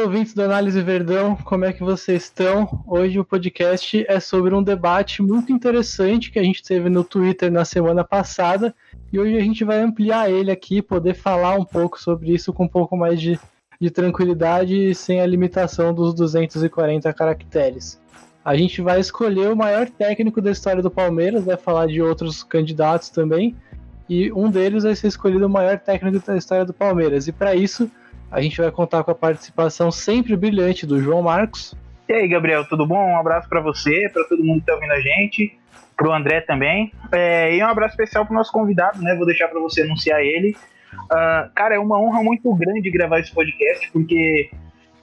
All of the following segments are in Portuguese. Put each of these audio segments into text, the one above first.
Alô, ouvintes do Análise Verdão, como é que vocês estão? Hoje o podcast é sobre um debate muito interessante que a gente teve no Twitter na semana passada e hoje a gente vai ampliar ele aqui, poder falar um pouco sobre isso com um pouco mais de, de tranquilidade e sem a limitação dos 240 caracteres. A gente vai escolher o maior técnico da história do Palmeiras, vai falar de outros candidatos também, e um deles vai ser escolhido o maior técnico da história do Palmeiras. E para isso, a gente vai contar com a participação sempre brilhante do João Marcos. E aí, Gabriel, tudo bom? Um abraço para você, para todo mundo que está ouvindo a gente, para o André também. É, e um abraço especial para o nosso convidado, né? Vou deixar para você anunciar ele. Uh, cara, é uma honra muito grande gravar esse podcast, porque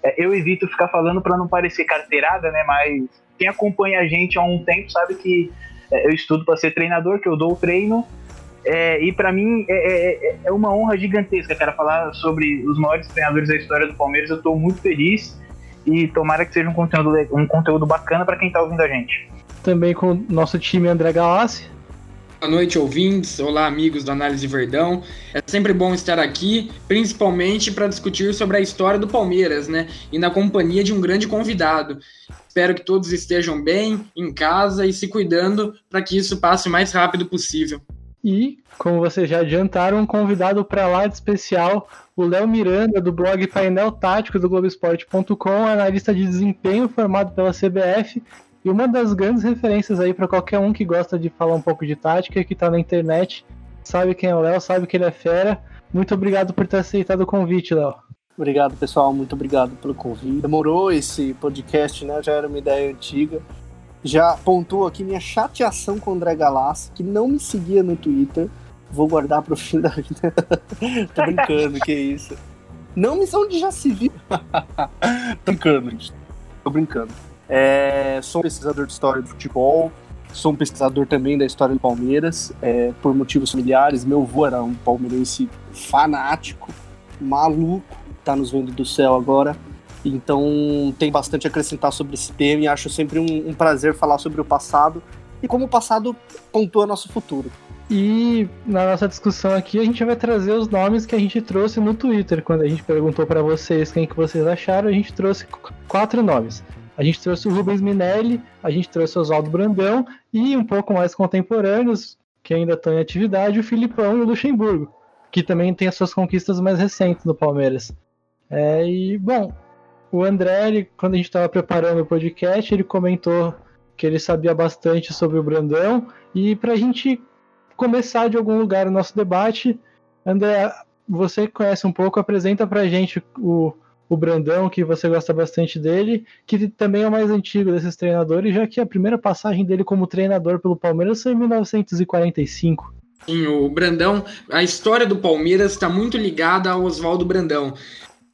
é, eu evito ficar falando para não parecer carteirada, né? Mas quem acompanha a gente há um tempo sabe que é, eu estudo para ser treinador, que eu dou o treino é, e para mim é, é, é, é, uma honra gigantesca, cara, falar sobre os maiores treinadores da história do Palmeiras. Eu estou muito feliz e tomara que seja um conteúdo, um conteúdo bacana para quem está ouvindo a gente. Também com o nosso time André Galassi. Boa noite, ouvintes. Olá, amigos do Análise Verdão. É sempre bom estar aqui, principalmente para discutir sobre a história do Palmeiras, né? E na companhia de um grande convidado. Espero que todos estejam bem, em casa e se cuidando para que isso passe o mais rápido possível. E, como vocês já adiantaram, um convidado para lá de especial, o Léo Miranda, do blog Painel Tático do Globoesporte.com, analista de desempenho formado pela CBF e uma das grandes referências aí para qualquer um que gosta de falar um pouco de tática, que está na internet, sabe quem é o Léo, sabe que ele é fera. Muito obrigado por ter aceitado o convite, Léo. Obrigado, pessoal. Muito obrigado pelo convite. Demorou esse podcast, né? Já era uma ideia antiga já pontuou aqui minha chateação com o André Galassi, que não me seguia no Twitter. Vou guardar pro fim da vida. Tô brincando, que isso. Não me onde já se viu. Tô brincando, gente. Tô brincando. É, sou um pesquisador de história do futebol, sou um pesquisador também da história do Palmeiras, é, por motivos familiares. Meu avô era um palmeirense fanático, maluco, tá nos vendo do céu agora. Então tem bastante a acrescentar sobre esse tema e acho sempre um, um prazer falar sobre o passado e como o passado pontua nosso futuro. E na nossa discussão aqui a gente vai trazer os nomes que a gente trouxe no Twitter. Quando a gente perguntou para vocês quem que vocês acharam, a gente trouxe quatro nomes. A gente trouxe o Rubens Minelli, a gente trouxe o Oswaldo Brandão e um pouco mais contemporâneos, que ainda estão em atividade, o Filipão e o Luxemburgo, que também tem as suas conquistas mais recentes no Palmeiras. É, e, bom, o André, ele, quando a gente estava preparando o podcast, ele comentou que ele sabia bastante sobre o Brandão. E para a gente começar de algum lugar o nosso debate, André, você conhece um pouco, apresenta para a gente o, o Brandão, que você gosta bastante dele, que também é o mais antigo desses treinadores, já que a primeira passagem dele como treinador pelo Palmeiras foi em 1945. Sim, o Brandão, a história do Palmeiras está muito ligada ao Oswaldo Brandão.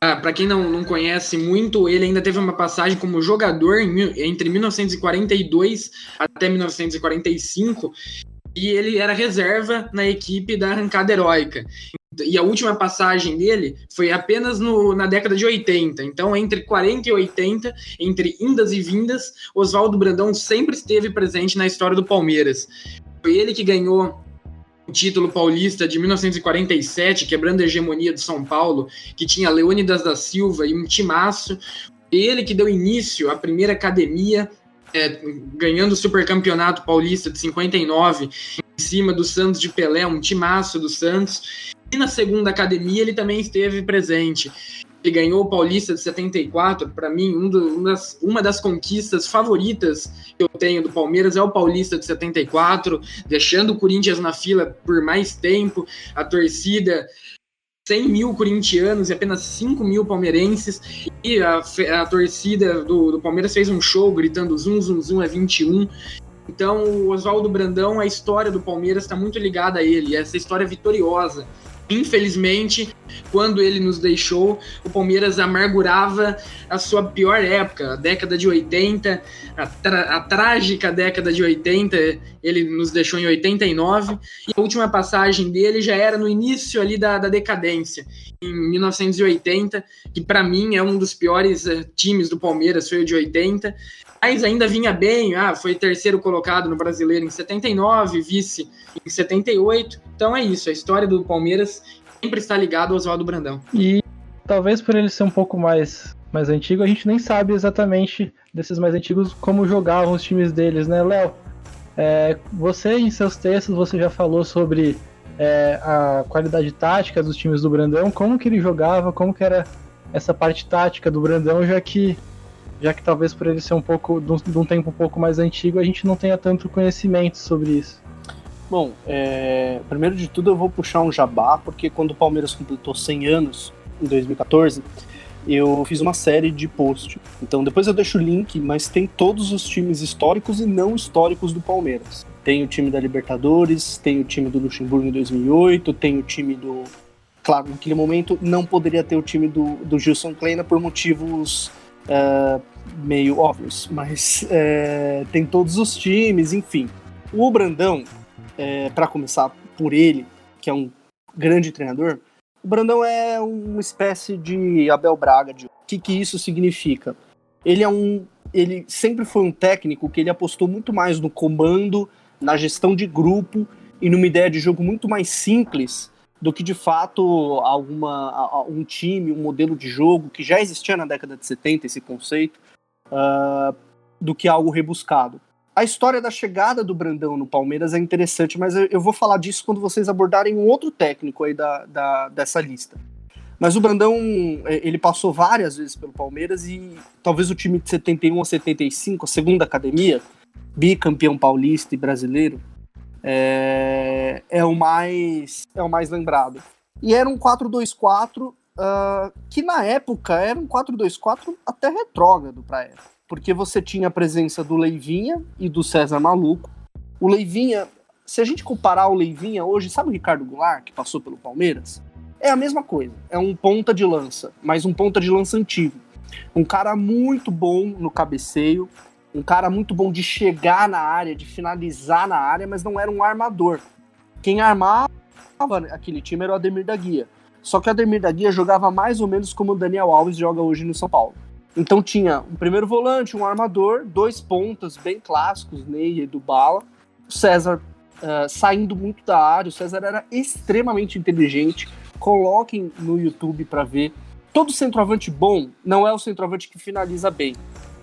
Ah, para quem não, não conhece muito, ele ainda teve uma passagem como jogador em, entre 1942 até 1945 e ele era reserva na equipe da arrancada heróica. E a última passagem dele foi apenas no, na década de 80. Então, entre 40 e 80, entre indas e vindas, Oswaldo Brandão sempre esteve presente na história do Palmeiras. Foi ele que ganhou título paulista de 1947, quebrando a hegemonia de São Paulo, que tinha Leônidas da Silva e um timaço. Ele que deu início à primeira academia, é, ganhando o supercampeonato paulista de 59, em cima do Santos de Pelé, um timaço do Santos. E na segunda academia ele também esteve presente. Ele ganhou o Paulista de 74, para mim, um do, um das, uma das conquistas favoritas que eu tenho do Palmeiras é o Paulista de 74, deixando o Corinthians na fila por mais tempo, a torcida 100 mil corintianos e apenas 5 mil palmeirenses. E a, a torcida do, do, Palmeiras fez um show gritando zum, zum, zum é 21. Então, o Oswaldo Brandão, a história do Palmeiras está muito ligada a ele, essa história vitoriosa Infelizmente, quando ele nos deixou, o Palmeiras amargurava a sua pior época, a década de 80, a, a, trágica década de 80. Ele nos deixou em 89 e a última passagem dele já era no início ali da, da decadência, em 1980, que para mim é um dos piores uh, times do Palmeiras, foi o de 80 mas ainda vinha bem, ah, foi terceiro colocado no Brasileiro em 79, vice em 78. Então é isso, a história do Palmeiras sempre está ligada ao Oswaldo Brandão. E talvez por ele ser um pouco mais, mais antigo, a gente nem sabe exatamente desses mais antigos como jogavam os times deles, né, Léo? É, você, em seus textos, você já falou sobre é, a qualidade tática dos times do Brandão, como que ele jogava, como que era essa parte tática do Brandão, já que já que talvez por ele ser um pouco de um, tempo um pouco mais antigo, a gente não tenha tanto conhecimento sobre isso. Bom, é, primeiro de tudo eu vou puxar um jabá, porque quando o Palmeiras completou 100 anos, em 2014, eu fiz uma série de posts. Então depois eu deixo o link, mas tem todos os times históricos e não históricos do Palmeiras. Tem o time da Libertadores, tem o time do Luxemburgo em 2008, tem o time do. Claro, naquele momento não poderia ter o time do, do Gilson Kleina por motivos uh, meio óbvios, mas uh, tem todos os times, enfim. O Brandão, é, para começar por ele, que é um grande treinador, o Brandão é uma espécie de Abel Braga. De... O que, que isso significa? Ele é um. Ele sempre foi um técnico que ele apostou muito mais no comando, na gestão de grupo e numa ideia de jogo muito mais simples do que de fato alguma um time, um modelo de jogo que já existia na década de 70 esse conceito, uh, do que algo rebuscado. A história da chegada do Brandão no Palmeiras é interessante, mas eu, eu vou falar disso quando vocês abordarem um outro técnico aí da, da, dessa lista. Mas o Brandão, é, ele passou várias vezes pelo Palmeiras e talvez o time de 71 a 75, a segunda academia, bicampeão paulista e brasileiro, é, é, o, mais, é o mais lembrado. E era um 4-2-4 uh, ah, que na época era um 4-2-4 até retrógrado para época porque você tinha a presença do Leivinha e do César Maluco. O Leivinha, se a gente comparar o Leivinha hoje, sabe o Ricardo Goulart, que passou pelo Palmeiras? É a mesma coisa, é um ponta de lança, mas um ponta de lança antigo. Um cara muito bom no cabeceio, um cara muito bom de chegar na área, de finalizar na área, mas não era um armador. Quem armava aquele time era o Ademir da Guia. Só que o Ademir da Guia jogava mais ou menos como o Daniel Alves joga hoje no São Paulo. Então tinha um primeiro volante, um armador, dois pontas bem clássicos, Ney e do Bala. O César uh, saindo muito da área, o César era extremamente inteligente. Coloquem no YouTube para ver. Todo centroavante bom não é o centroavante que finaliza bem.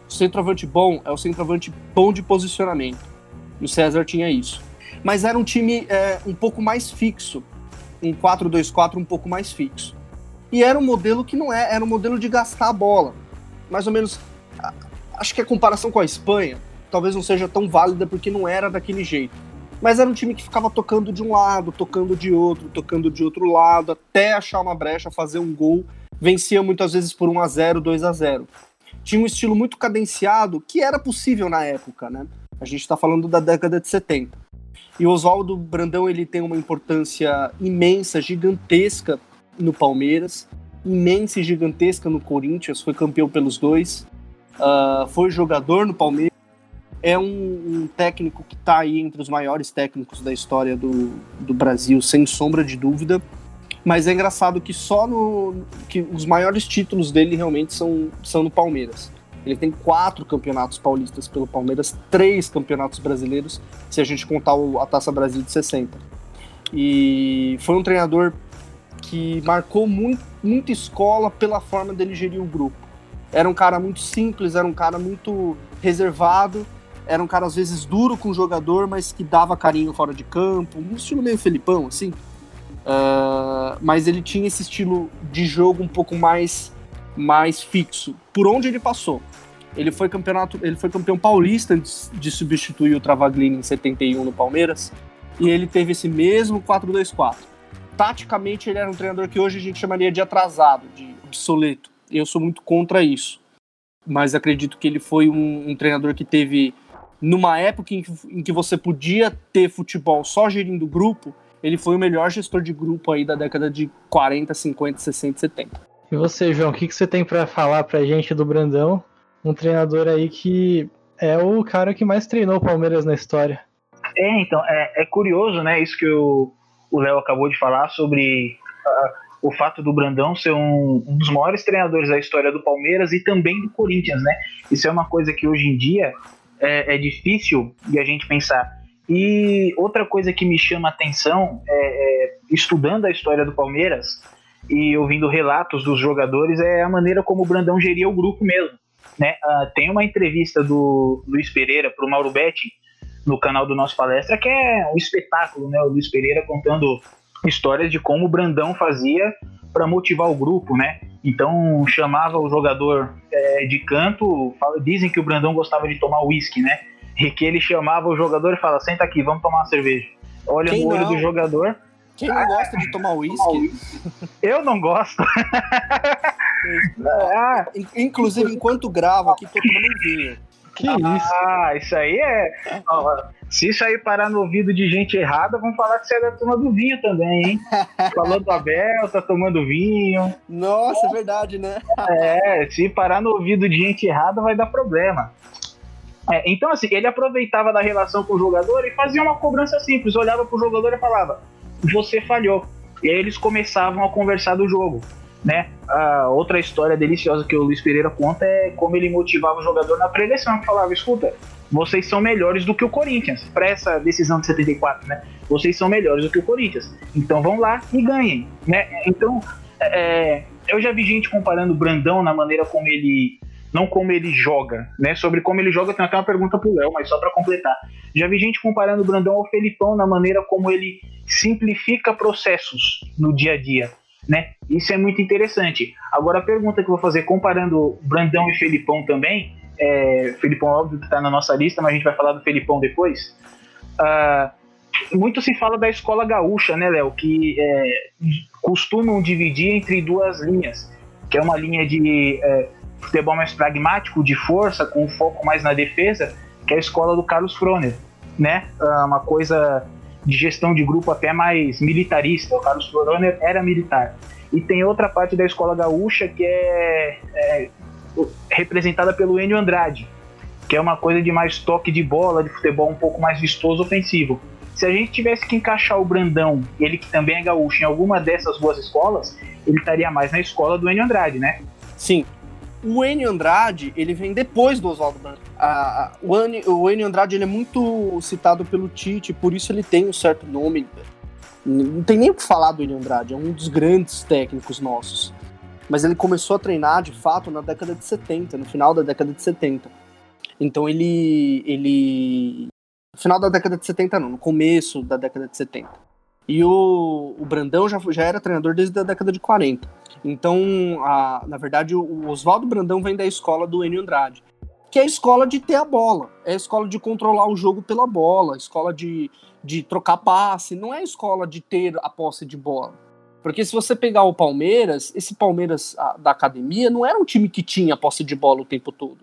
O centroavante bom é o centroavante bom de posicionamento. E o César tinha isso. Mas era um time é, um pouco mais fixo. Um 4-2-4 um pouco mais fixo. E era um modelo que não é, era um modelo de gastar a bola mais ou menos. Acho que a comparação com a Espanha talvez não seja tão válida porque não era daquele jeito. Mas era um time que ficava tocando de um lado, tocando de outro, tocando de outro lado, até achar uma brecha, fazer um gol. Vencia muitas vezes por 1 a 0 2 a 0 Tinha um estilo muito cadenciado, que era possível na época, né? A gente está falando da década de 70. E o Oswaldo Brandão ele tem uma importância imensa, gigantesca no Palmeiras imensa e gigantesca no Corinthians, foi campeão pelos dois, uh, foi jogador no Palmeiras, é um, um técnico que está aí entre os maiores técnicos da história do, do Brasil, sem sombra de dúvida. Mas é engraçado que só no. que os maiores títulos dele realmente são, são no Palmeiras. Ele tem quatro campeonatos paulistas pelo Palmeiras, três campeonatos brasileiros, se a gente contar a Taça Brasil de 60. E foi um treinador que marcou muito, muita escola pela forma dele gerir o grupo. Era um cara muito simples, era um cara muito reservado, era um cara às vezes duro com o jogador, mas que dava carinho fora de campo, um estilo meio Felipão, assim. Uh, mas ele tinha esse estilo de jogo um pouco mais, mais fixo. Por onde ele passou? Ele foi campeonato, ele foi campeão paulista antes de substituir o Travaglini em 71 no Palmeiras, e ele teve esse mesmo 4-2-4 taticamente ele era um treinador que hoje a gente chamaria de atrasado, de obsoleto. Eu sou muito contra isso. Mas acredito que ele foi um, um treinador que teve, numa época em que, em que, você podia ter futebol só gerindo grupo, ele foi o melhor gestor de grupo aí da década de 40, 50, 60, 70. E você, João, o que, que você tem para falar pra gente do Brandão? Um treinador aí que é o cara que mais treinou o Palmeiras na história. É, então, é, é curioso, né, isso que eu, o Léo acabou de falar sobre uh, o fato do Brandão ser um, um, dos maiores treinadores da história do Palmeiras e também do Corinthians, né? Isso é uma coisa que hoje em dia é, é difícil de a gente pensar. E outra coisa que me chama a atenção, é, é, estudando a história do Palmeiras, e ouvindo relatos dos jogadores, é a maneira como o Brandão geria o grupo mesmo. Né? Uh, tem uma entrevista do Luiz Pereira para o Mauro Betti no canal do nosso palestra, que é um espetáculo, né? O Luiz Pereira contando histórias de como o Brandão fazia para motivar o grupo, né? Então chamava o jogador é, de canto, fala, dizem que o Brandão gostava de tomar uísque, né? E que ele chamava o jogador e fala: senta aqui, vamos tomar uma cerveja. Olha Quem no olho não? do jogador. Quem não gosta de tomar uísque? Eu não gosto. ah, inclusive, enquanto gravo aqui, tô tomando vinho. Que isso? Ah, isso aí é. se isso aí parar no ouvido de gente errada, vão falar que você é da turma do vinho também, hein? Falando do Abel, tá tomando vinho. Nossa, é verdade, né? é, se parar no ouvido de gente errada, vai dar problema. É, então, assim, ele aproveitava da relação com o jogador e fazia uma cobrança simples. Olhava pro jogador e falava: Você falhou. E aí eles começavam a conversar do jogo. Né? Outra história deliciosa que o Luiz Pereira conta é como ele motivava o jogador na preleção, falava, escuta, vocês são melhores do que o Corinthians, para essa decisão de 74, né? Vocês são melhores do que o Corinthians, então vão lá e ganhem, né? Então, é, eu já vi gente comparando o Brandão na maneira como ele não como ele joga, né? Sobre como ele joga, tem até uma pergunta pro Léo, mas só para completar. Já vi gente comparando o Brandão ao Felipão na maneira como ele simplifica processos no dia a dia né? Isso é muito interessante. Agora a pergunta que eu vou fazer, comparando Brandão e Felipão também, é, Felipão óbvio que está na nossa lista, mas a gente vai falar do Felipão depois. Uh, muito se fala da escola gaúcha, né, Léo? Que é, costumam dividir entre duas linhas, que é uma linha de é, futebol mais pragmático, de força, com foco mais na defesa, que é a escola do Carlos Froner, né? Uh, uma coisa de gestão de grupo até mais militarista. O Carlos Froner era militar. E tem outra parte da escola gaúcha que é, é representada pelo Enio Andrade, que é uma coisa de mais toque de bola, de futebol um pouco mais vistoso, ofensivo. Se a gente tivesse que encaixar o Brandão, ele que também é gaúcho, em alguma dessas duas escolas, ele estaria mais na escola do Enio Andrade, né? Sim, o Enio Andrade, ele vem depois do Oswaldo Branco. O, Enio, o Enio Andrade ele é muito citado pelo Tite, por isso ele tem um certo nome. Não tem nem o que falar do Enio Andrade, é um dos grandes técnicos nossos. Mas ele começou a treinar, de fato, na década de 70, no final da década de 70. Então ele. ele no final da década de 70, não, no começo da década de 70. E o, o Brandão já, já era treinador desde a década de 40. Então, a, na verdade, o Oswaldo Brandão vem da escola do Enio Andrade, que é a escola de ter a bola, é a escola de controlar o jogo pela bola, a escola de, de trocar passe, não é a escola de ter a posse de bola. Porque se você pegar o Palmeiras, esse Palmeiras da academia não era um time que tinha posse de bola o tempo todo.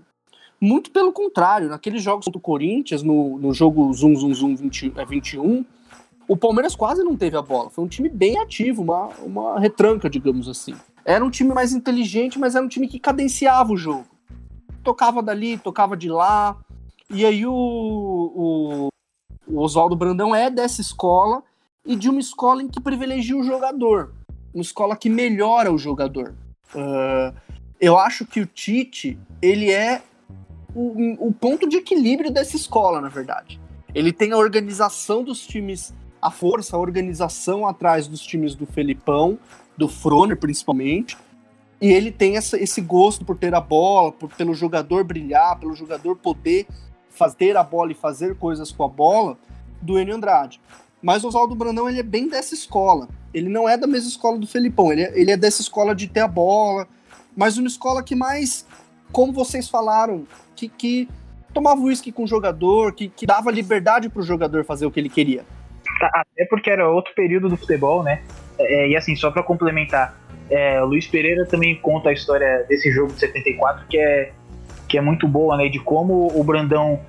Muito pelo contrário, naqueles jogos contra o Corinthians, no, no jogo Zoom Zoom Zoom 20, é, 21, o Palmeiras quase não teve a bola. Foi um time bem ativo, uma, uma retranca, digamos assim. Era um time mais inteligente, mas era um time que cadenciava o jogo. Tocava dali, tocava de lá. E aí o, o, o Oswaldo Brandão é dessa escola e de uma escola em que privilegia o jogador. Uma escola que melhora o jogador. Uh, eu acho que o Tite, ele é o, o ponto de equilíbrio dessa escola, na verdade. Ele tem a organização dos times a força, a organização atrás dos times do Felipão, do Froner principalmente. E ele tem essa, esse gosto por ter a bola, por, pelo jogador brilhar, pelo jogador poder fazer a bola e fazer coisas com a bola, do Enio Andrade. Mas o Oswaldo Brandão ele é bem dessa escola. Ele não é da mesma escola do Felipão, ele é, ele é dessa escola de ter a bola, mas uma escola que mais, como vocês falaram, que, que tomava uísque com o jogador, que, que dava liberdade para o jogador fazer o que ele queria. Até porque era outro período do futebol, né? É, e assim, só para complementar, é, Luiz Pereira também conta a história desse jogo de 74, que é, que é muito boa, né? De como o Brandão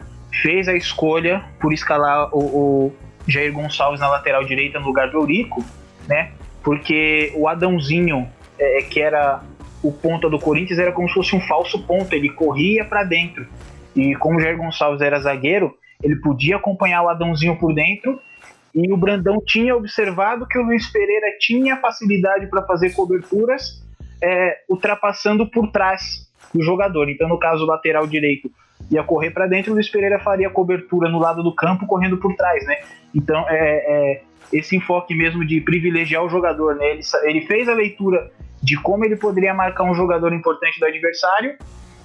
fez a escolha por escalar o, o Jair Gonçalves na lateral direita no lugar do Eurico, né? Porque o Adãozinho, é, que era o ponta do Corinthians, era como se fosse um falso ponta, ele corria para dentro. E como o Jair Gonçalves era zagueiro, ele podia acompanhar o Adãozinho por dentro e o Brandão tinha observado que o Luiz Pereira tinha facilidade para fazer coberturas, é, ultrapassando por trás do jogador. Então, no caso, o lateral direito ia correr para dentro, o Luiz Pereira faria cobertura no lado do campo, correndo por trás, né? Então, é, é esse enfoque mesmo de privilegiar o jogador, né? Ele, ele fez a leitura de como ele poderia marcar um jogador importante do adversário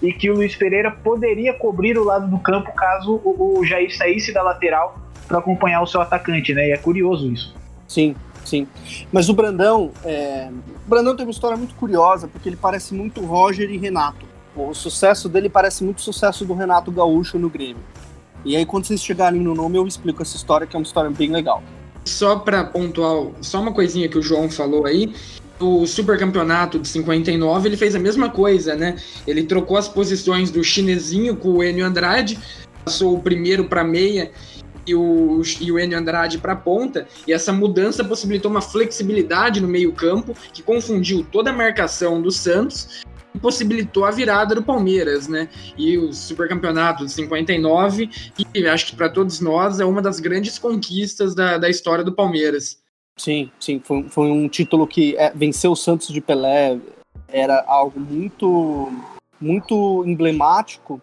e que o Luiz Pereira poderia cobrir o lado do campo caso o, o Jair saísse da lateral para acompanhar o seu atacante, né? E é curioso isso. Sim, sim. Mas o Brandão, é... o Brandão tem uma história muito curiosa porque ele parece muito Roger e Renato. O sucesso dele parece muito o sucesso do Renato Gaúcho no Grêmio. E aí, quando vocês chegarem no nome, eu explico essa história, que é uma história bem legal. Só para pontuar, só uma coisinha que o João falou aí. O supercampeonato de 59, ele fez a mesma coisa, né? Ele trocou as posições do chinesinho com o Enio Andrade, passou o primeiro para meia e o, e o Enio Andrade para ponta, e essa mudança possibilitou uma flexibilidade no meio-campo que confundiu toda a marcação do Santos possibilitou a virada do Palmeiras, né? E o supercampeonato de 59, que acho que para todos nós é uma das grandes conquistas da, da história do Palmeiras. Sim, sim, foi, foi um título que é, venceu o Santos de Pelé, era algo muito, muito emblemático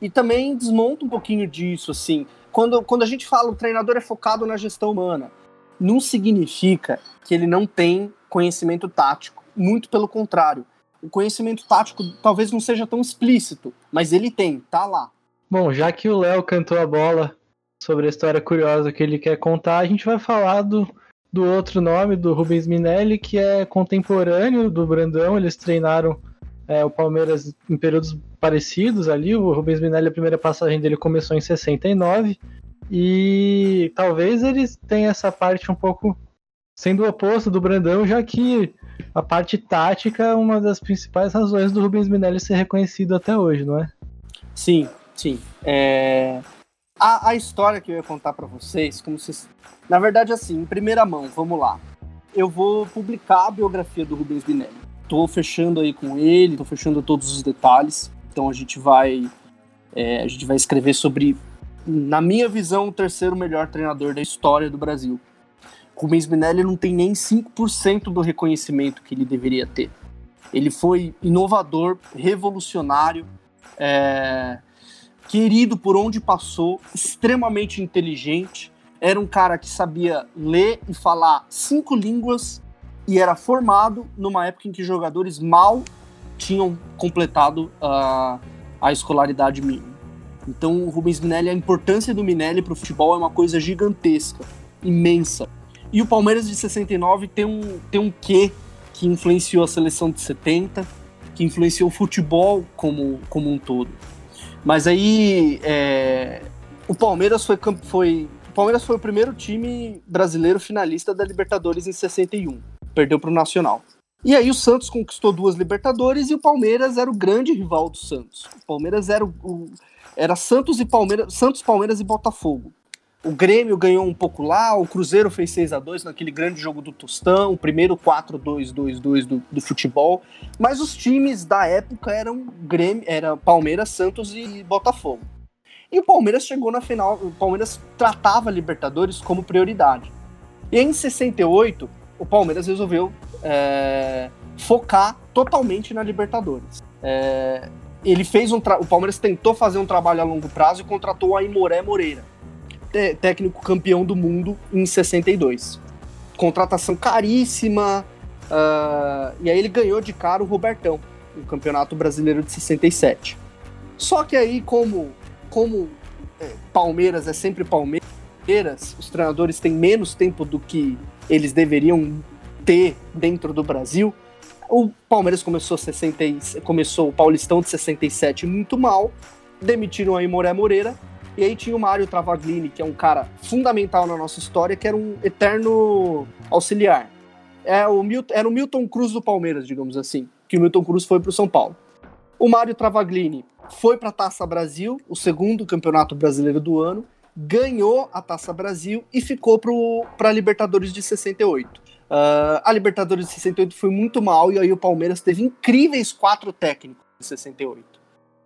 e também desmonta um pouquinho disso, assim. Quando, quando a gente fala o treinador é focado na gestão humana, não significa que ele não tem conhecimento tático. Muito pelo contrário o conhecimento tático talvez não seja tão explícito, mas ele tem, tá lá. Bom, já que o Léo cantou a bola sobre a história curiosa que ele quer contar, a gente vai falar do, do outro nome, do Rubens Minelli, que é contemporâneo do Brandão. Eles treinaram é, o Palmeiras em períodos parecidos ali. O Rubens Minelli, a primeira passagem dele começou em 69. E talvez eles tenham essa parte um pouco sendo o oposto do Brandão, já que a parte tática é uma das principais razões do Rubens Minelli ser reconhecido até hoje, não é? Sim, sim. É... A, a história que eu ia contar para vocês, como se... Na verdade, assim, em primeira mão, vamos lá. Eu vou publicar a biografia do Rubens Minelli. Tô fechando aí com ele, tô fechando todos os detalhes. Então a gente vai... É, a gente vai escrever sobre, na minha visão, o terceiro melhor treinador da história do Brasil. Rubens Minelli não tem nem 5% do reconhecimento que ele deveria ter. Ele foi inovador, revolucionário, é, querido por onde passou, extremamente inteligente. Era um cara que sabia ler e falar cinco línguas e era formado numa época em que jogadores mal tinham completado a, a escolaridade mínima. Então, o Rubens Minelli, a importância do Minelli para o futebol é uma coisa gigantesca, imensa. E o Palmeiras de 69 tem um, tem um quê que influenciou a seleção de 70, que influenciou o futebol como, como um todo. Mas aí é, o Palmeiras foi, foi, o Palmeiras foi o primeiro time brasileiro finalista da Libertadores em 61. Perdeu para o Nacional. E aí o Santos conquistou duas Libertadores e o Palmeiras era o grande rival do Santos. O Palmeiras era o, o era Santos e Palmeiras, Santos, Palmeiras e Botafogo. O Grêmio ganhou um pouco lá, o Cruzeiro fez 6 a 2 naquele grande jogo do Tostão, o primeiro 4-2-2-2 do, do futebol. Mas os times da época eram Grêmio, era Palmeiras, Santos e Botafogo. E o Palmeiras chegou na final, o Palmeiras tratava Libertadores como prioridade. E em 68, o Palmeiras resolveu é, focar totalmente na Libertadores. É, ele fez um o Palmeiras tentou fazer um trabalho a longo prazo e contratou a Imoré Moreira técnico campeão do mundo em 62. Contratação caríssima, uh, e aí ele ganhou de cara o Robertão, no Campeonato Brasileiro de 67. Só que aí, como, como é, Palmeiras é sempre Palmeiras, os treinadores têm menos tempo do que eles deveriam ter dentro do Brasil. O Palmeiras começou, 60, começou o Paulistão de 67 muito mal, demitiram a Imoré Moreira e aí tinha o Mário Travaglini, que é um cara fundamental na nossa história, que era um eterno auxiliar. É o Milton, era o Milton Cruz do Palmeiras, digamos assim, que o Milton Cruz foi para o São Paulo. O Mário Travaglini foi para a Taça Brasil, o segundo campeonato brasileiro do ano, ganhou a Taça Brasil e ficou para a Libertadores de 68. Uh, ah, a Libertadores de 68 foi muito mal e aí o Palmeiras teve incríveis quatro técnicos de 68.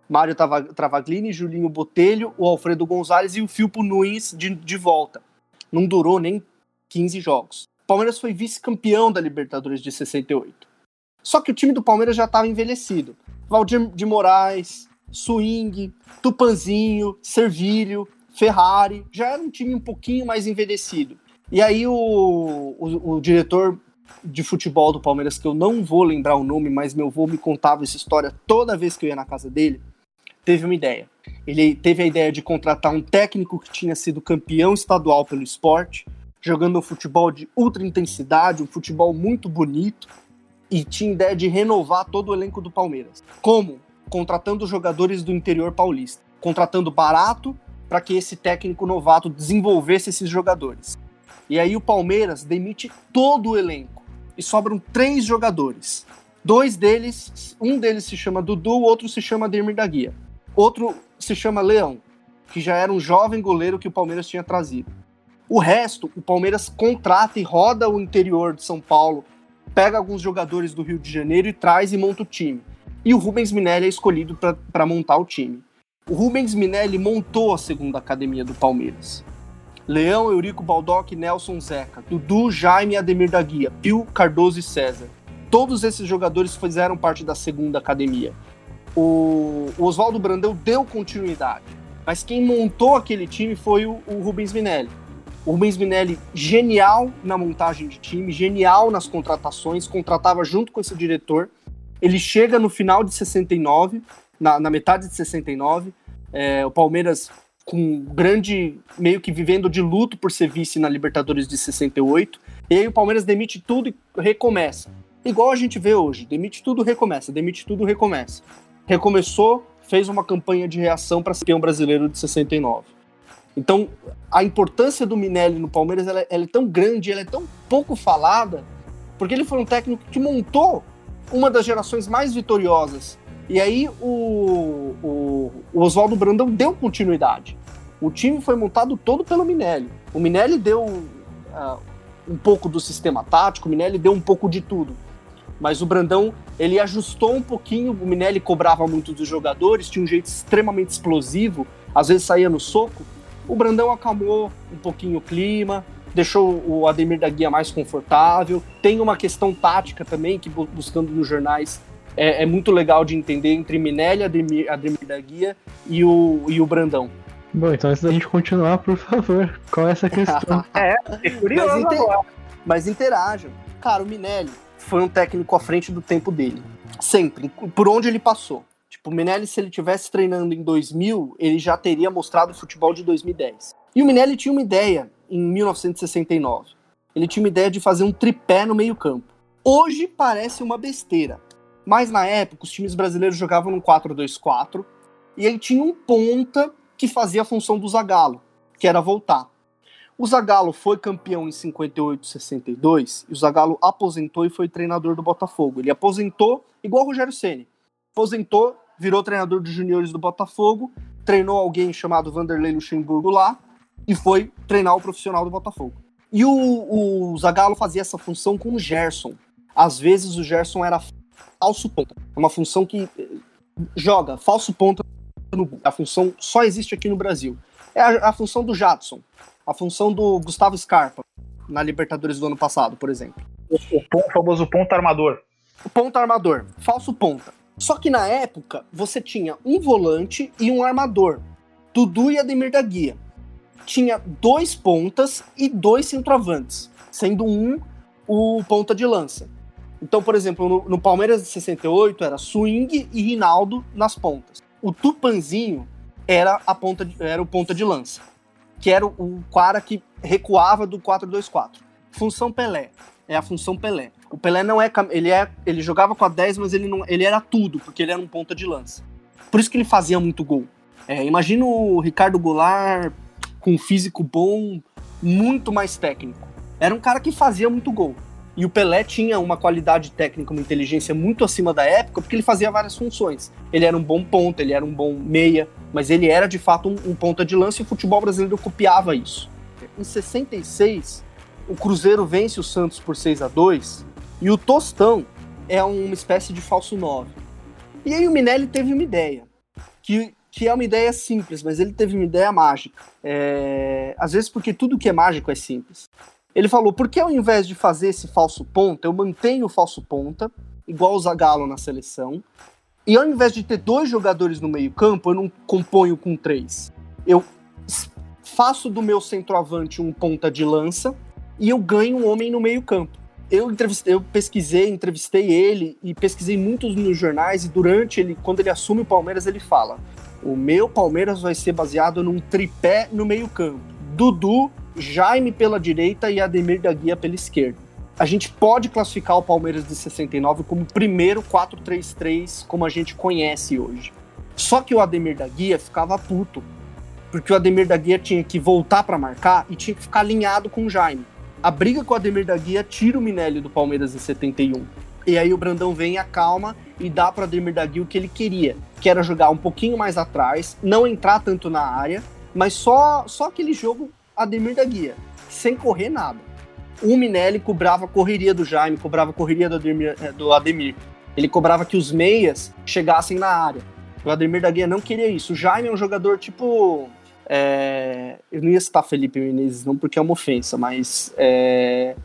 Mário Travaglini, Julinho Botelho, o Alfredo Gonzalez e o Filpo Nunes de, de volta. Não durou nem 15 jogos. Palmeiras foi vice-campeão da Libertadores de 68. Só que o time do Palmeiras já estava envelhecido. Valdir de Moraes, Swing, Tupanzinho, Servilho, Ferrari, já era um time um pouquinho mais envelhecido. E aí o, o, o, diretor de futebol do Palmeiras, que eu não vou lembrar o nome, mas meu avô me contava essa história toda vez que eu ia na casa dele, teve uma ideia. Ele teve a ideia de contratar um técnico que tinha sido campeão estadual pelo esporte, jogando futebol de ultra intensidade, um futebol muito bonito, e tinha ideia de renovar todo o elenco do Palmeiras. Como? Contratando jogadores do interior paulista. Contratando barato para que esse técnico novato desenvolvesse esses jogadores. E aí o Palmeiras demite todo o elenco. E sobram três jogadores. Dois deles, um deles se chama Dudu, o outro se chama Demir da Guia. Outro se chama Leão, que já era um jovem goleiro que o Palmeiras tinha trazido. O resto, o Palmeiras contrata e roda o interior de São Paulo, pega alguns jogadores do Rio de Janeiro e traz e monta o time. E o Rubens Minelli é escolhido para montar o time. O Rubens Minelli montou a segunda academia do Palmeiras. Leão, Eurico Baldock, Nelson Zeca, Dudu, Jaime, Ademir da Guia, Pio, Cardoso e César. Todos esses jogadores fizeram parte da segunda academia. O, o Oswaldo Brandão deu continuidade, mas quem montou aquele time foi o, o Rubens Minelli. O Rubens Minelli, genial na montagem de time, genial nas contratações, contratava junto com esse diretor. Ele chega no final de 69, na, na metade de 69. É, o Palmeiras com grande, meio que vivendo de luto por ser vice na Libertadores de 68. E aí o Palmeiras demite tudo e recomeça. Igual a gente vê hoje, demite tudo, recomeça, demite tudo, recomeça. Recomeçou, fez uma campanha de reação para ser campeão brasileiro de 69. Então, a importância do Minelli no Palmeiras ela, ela é tão grande, ela é tão pouco falada, porque ele foi um técnico que montou uma das gerações mais vitoriosas. E aí o, o, o Oswaldo Brandão deu continuidade. O time foi montado todo pelo Minelli. O Minelli deu uh, um pouco do sistema tático, o Minelli deu um pouco de tudo. Mas o Brandão, ele ajustou um pouquinho, o Minelli cobrava muito dos jogadores, tinha um jeito extremamente explosivo, às vezes saía no soco, o Brandão acalmou um pouquinho o clima, deixou o Ademir da Guia mais confortável. Tem uma questão tática também, que buscando nos jornais é, é muito legal de entender entre Minelli, Ademir, Ademir da Guia e o, e o Brandão. Bom, então antes da gente continuar, por favor, qual é essa questão? é, é curioso mas, inter... mas interajam. Cara, o Minelli foi um técnico à frente do tempo dele. Sempre, por onde ele passou. Tipo, o Minelli, se ele tivesse treinando em 2000, ele já teria mostrado o futebol de 2010. E o Minelli tinha uma ideia em 1969. Ele tinha uma ideia de fazer um tripé no meio-campo. Hoje parece uma besteira, mas na época os times brasileiros jogavam no 4-2-4 e aí tinha um ponta que fazia a função do Zagallo, que era voltar. O Zagallo foi campeão em 58, 62 e o Zagallo aposentou e foi treinador do Botafogo. Ele aposentou igual o Rogério Ceni. Aposentou virou treinador de juniores do Botafogo, treinou alguém chamado Vanderlei Luxemburgo lá e foi treinar o profissional do Botafogo. E o, o Zagallo fazia essa função com o Gerson. Às vezes o Gerson era falso ponta. É uma função que eh, joga falso ponta no A função só existe aqui no Brasil. É a, a função do Jadson, a função do Gustavo Scarpa na Libertadores do ano passado, por exemplo. O, o, o famoso ponta armador. O ponta armador, falso ponta. Só que na época você tinha um volante e um armador, Dudu e Ademir da Guia. Tinha dois pontas e dois centroavantes, sendo um o ponta de lança. Então, por exemplo, no, no Palmeiras de 68 era Swing e Rinaldo nas pontas. O Tupanzinho era a ponta de, era o ponta de lança, que era o, cara que recuava do 4-2-4. Função Pelé é a função Pelé. O Pelé não é. Ele, é, ele jogava com a 10, mas ele, não, ele era tudo, porque ele era um ponta de lança. Por isso que ele fazia muito gol. É, imagina o Ricardo Goulart com um físico bom, muito mais técnico. Era um cara que fazia muito gol. E o Pelé tinha uma qualidade técnica, uma inteligência muito acima da época, porque ele fazia várias funções. Ele era um bom ponta, ele era um bom meia, mas ele era de fato um, um ponta de lança e o futebol brasileiro copiava isso. Em 66, o Cruzeiro vence o Santos por 6 a 2 e o Tostão é uma espécie de falso 9. E aí o Minelli teve uma ideia, que, que é uma ideia simples, mas ele teve uma ideia mágica. É, às vezes porque tudo que é mágico é simples. Ele falou, por que ao invés de fazer esse falso ponta, eu mantenho o falso ponta, igual o Zagallo na seleção, E ao invés de ter dois jogadores no meio-campo, eu não componho com três. Eu faço do meu centroavante um ponta de lança e eu ganho um homem no meio-campo. Eu, eu pesquisei, entrevistei ele e pesquisei muitos nos jornais e durante ele, quando ele assume o Palmeiras, ele fala: "O meu Palmeiras vai ser baseado num tripé no meio-campo. Dudu, Jaime pela direita e Ademir da Guia pela esquerda. A gente pode classificar o Palmeiras de 69 como o primeiro 4-3-3 como a gente conhece hoje. Só que o Ademir da Guia ficava puto, porque o Ademir da Guia tinha que voltar para marcar e tinha que ficar alinhado com o Jaime. A briga com o Ademir da Guia tira o Minelli do Palmeiras em 71. E aí o Brandão vem acalma e dá para Ademir da Guia o que ele queria, que era jogar um pouquinho mais atrás, não entrar tanto na área, mas só só aquele jogo Ademir da Guia, sem correr nada. O Minelli cobrava a correria do Jaime, cobrava a correria do Ademir, eh, do Ademir. Ele cobrava que os meias chegassem na área. O Ademir da Guia não queria isso. O Jaime é um jogador tipo. É... Eu não ia citar Felipe Menezes, não, porque é uma ofensa, mas. É...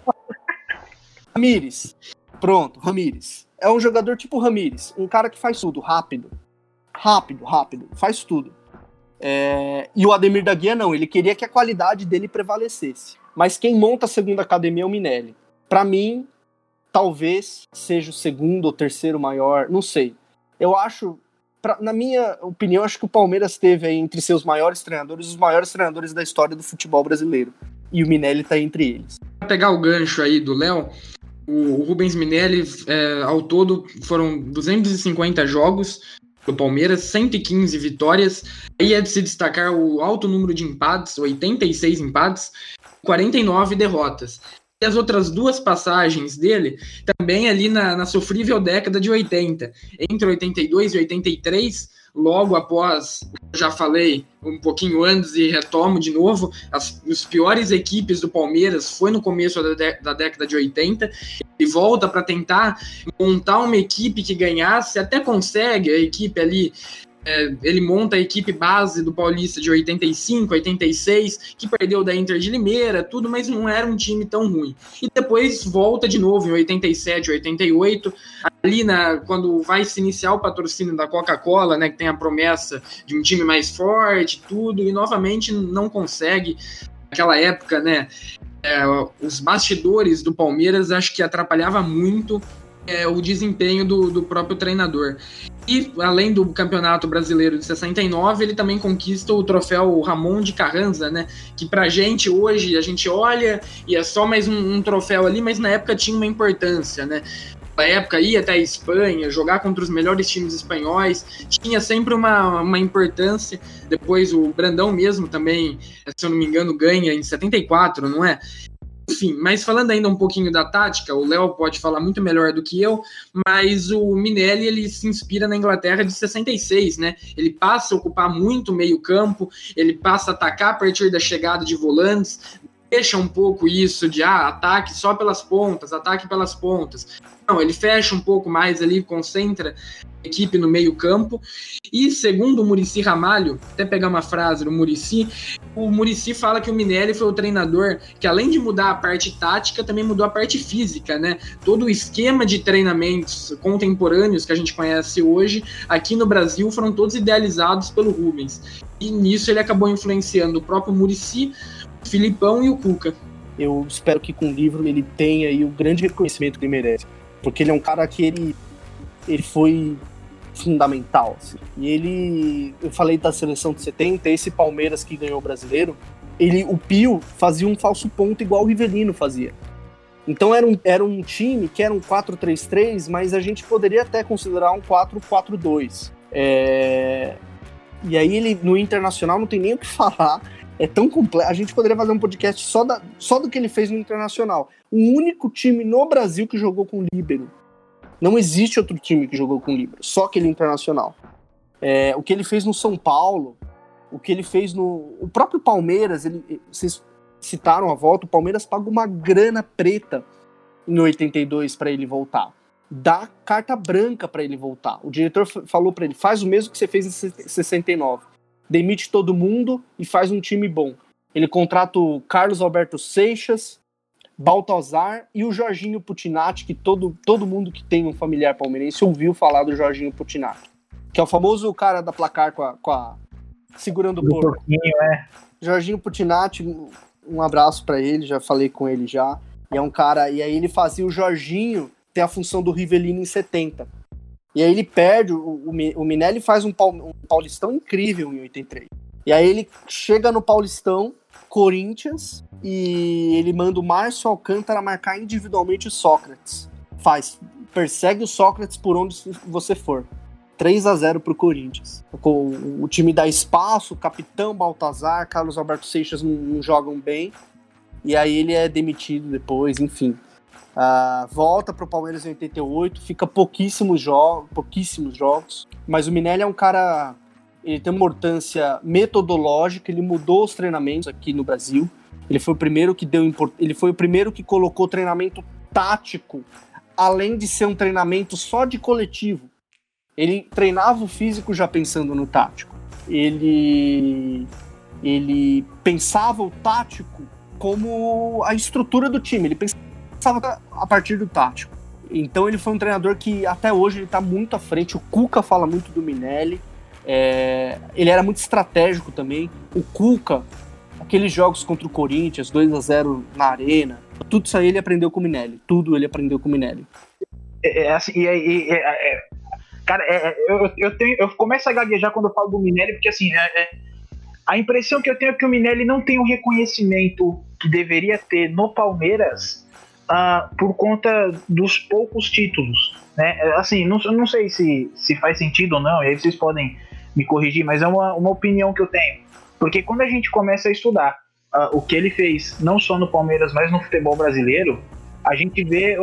Ramires. Pronto, Ramires. É um jogador tipo Ramires. Um cara que faz tudo, rápido. Rápido, rápido. Faz tudo. É, e o Ademir da Guia não, ele queria que a qualidade dele prevalecesse. Mas quem monta a segunda academia é o Minelli. Para mim, talvez seja o segundo ou terceiro maior, não sei. Eu acho, pra, na minha opinião, acho que o Palmeiras teve aí entre seus maiores treinadores os maiores treinadores da história do futebol brasileiro. E o Minelli tá entre eles. Pra pegar o gancho aí do Léo, o Rubens Minelli, é, ao todo, foram 250 jogos, do Palmeiras, 115 vitórias. Aí é de se destacar o alto número de empates, 86 empates, 49 derrotas. E as outras duas passagens dele, também ali na, na sofrível década de 80, entre 82 e 83, logo após, já falei um pouquinho antes e retomo de novo, as, as piores equipes do Palmeiras foi no começo da, da década de 80, e volta para tentar montar uma equipe que ganhasse, até consegue a equipe ali é, ele monta a equipe base do Paulista de 85, 86, que perdeu da Inter de Limeira, tudo, mas não era um time tão ruim. E depois volta de novo em 87, 88, ali na, quando vai se iniciar o patrocínio da Coca-Cola, né, que tem a promessa de um time mais forte, tudo, e novamente não consegue. Naquela época, né, é, os bastidores do Palmeiras acho que atrapalhava muito é, o desempenho do, do próprio treinador. Além do Campeonato Brasileiro de 69, ele também conquista o troféu Ramon de Carranza, né? Que pra gente hoje, a gente olha e é só mais um, um troféu ali, mas na época tinha uma importância, né? Na época ir até a Espanha, jogar contra os melhores times espanhóis, tinha sempre uma, uma importância. Depois o Brandão mesmo também, se eu não me engano, ganha em 74, não é? Enfim, mas falando ainda um pouquinho da tática, o Léo pode falar muito melhor do que eu, mas o Minelli ele se inspira na Inglaterra de 66, né? Ele passa a ocupar muito meio campo, ele passa a atacar a partir da chegada de volantes, deixa um pouco isso de ah, ataque só pelas pontas, ataque pelas pontas. Não, ele fecha um pouco mais ali, concentra a equipe no meio-campo. E segundo o Murici Ramalho, até pegar uma frase do Murici, o Murici fala que o Minelli foi o treinador que, além de mudar a parte tática, também mudou a parte física, né? Todo o esquema de treinamentos contemporâneos que a gente conhece hoje, aqui no Brasil, foram todos idealizados pelo Rubens. E nisso ele acabou influenciando o próprio Murici, Filipão e o Cuca. Eu espero que com o livro ele tenha aí o grande reconhecimento que ele merece. Porque ele é um cara que ele, ele foi fundamental. Assim. E ele, eu falei da seleção de 70, esse Palmeiras que ganhou o brasileiro, ele, o Pio fazia um falso ponto igual o Rivelino fazia. Então era um, era um time que era um 4-3-3, mas a gente poderia até considerar um 4-4-2. É... E aí ele no Internacional não tem nem o que falar. É tão completo. A gente poderia fazer um podcast só, da, só do que ele fez no Internacional. O único time no Brasil que jogou com líbero. Não existe outro time que jogou com líbero, só aquele Internacional. É, o que ele fez no São Paulo, o que ele fez no. O próprio Palmeiras, ele, vocês citaram a volta, o Palmeiras paga uma grana preta em 82 para ele voltar. Dá carta branca para ele voltar. O diretor falou para ele: faz o mesmo que você fez em 69 demite todo mundo e faz um time bom. Ele contrata o Carlos Alberto Seixas, Baltazar e o Jorginho Putinati, que todo, todo mundo que tem um familiar palmeirense ouviu falar do Jorginho Putinati. que é o famoso cara da placar com a, com a segurando o porco. É. Jorginho Putinati, um abraço para ele, já falei com ele já. E é um cara, e aí ele fazia o Jorginho ter a função do Rivelino em 70. E aí ele perde, o, o Minelli faz um, Paulistão incrível em 83. E aí ele chega no Paulistão, Corinthians, e ele manda o Márcio Alcântara marcar individualmente o Sócrates. Faz, persegue o Sócrates por onde você for. 3 a 0 para o Corinthians. O, o, time dá espaço, o capitão Baltazar, Carlos Alberto Seixas não, não jogam bem. E aí ele é demitido depois, enfim. Uh, volta para o Palmeiras em 88, fica pouquíssimos, jo pouquíssimos jogos. Mas o Minelli é um cara. Ele tem uma importância metodológica, ele mudou os treinamentos aqui no Brasil. Ele foi o primeiro que deu ele foi o primeiro que colocou treinamento tático, além de ser um treinamento só de coletivo. Ele treinava o físico já pensando no tático. Ele ele pensava o tático como a estrutura do time. Ele pensava a partir do tático. Então ele foi um treinador que até hoje ele está muito à frente. O Cuca fala muito do Minelli. É, ele era muito estratégico também. O Cuca, aqueles jogos contra o Corinthians, 2 a 0 na arena, tudo isso aí ele aprendeu com o Minelli. Tudo ele aprendeu com o Minelli. É, é assim, e, e, é, é Cara, é, é, eu, eu, tenho, eu começo a gaguejar quando eu falo do Minelli, porque assim, é, é, a impressão que eu tenho é que o Minelli não tem o reconhecimento que deveria ter no Palmeiras uh, por conta dos poucos títulos. Né? Assim, não, não sei se, se faz sentido ou não, e aí vocês podem me corrigir, mas é uma, uma opinião que eu tenho. Porque quando a gente começa a estudar uh, o que ele fez, não só no Palmeiras, mas no futebol brasileiro, a gente vê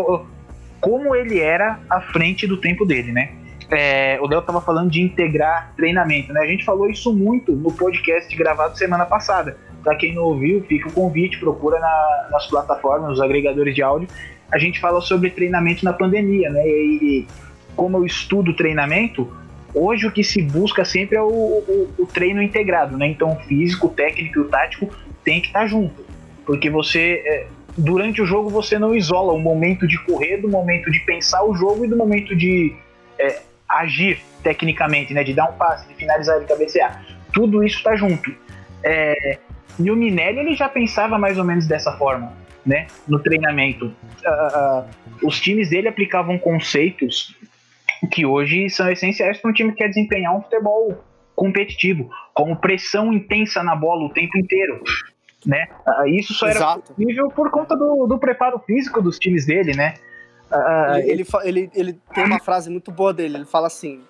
como ele era à frente do tempo dele, né? É, o Léo estava falando de integrar treinamento, né? A gente falou isso muito no podcast gravado semana passada. Para quem não ouviu, fica o convite, procura na, nas plataformas, nos agregadores de áudio. A gente fala sobre treinamento na pandemia, né? E, e como eu estudo treinamento, hoje o que se busca sempre é o, o, o treino integrado, né? Então, o físico, o técnico e o tático tem que estar tá junto, porque você é, durante o jogo você não isola o momento de correr do momento de pensar o jogo e do momento de é, agir tecnicamente, né? De dar um passe, de finalizar, de cabecear. Tudo isso está junto. É, e o Minelli ele já pensava mais ou menos dessa forma, né? No treinamento. Uh, uh, os times dele aplicavam conceitos que hoje são essenciais para um time que quer desempenhar um futebol competitivo, como pressão intensa na bola o tempo inteiro. Né? Uh, isso só era Exato. possível por conta do, do preparo físico dos times dele, né? Uh, ele, ele, ele tem uma frase muito boa dele, ele fala assim,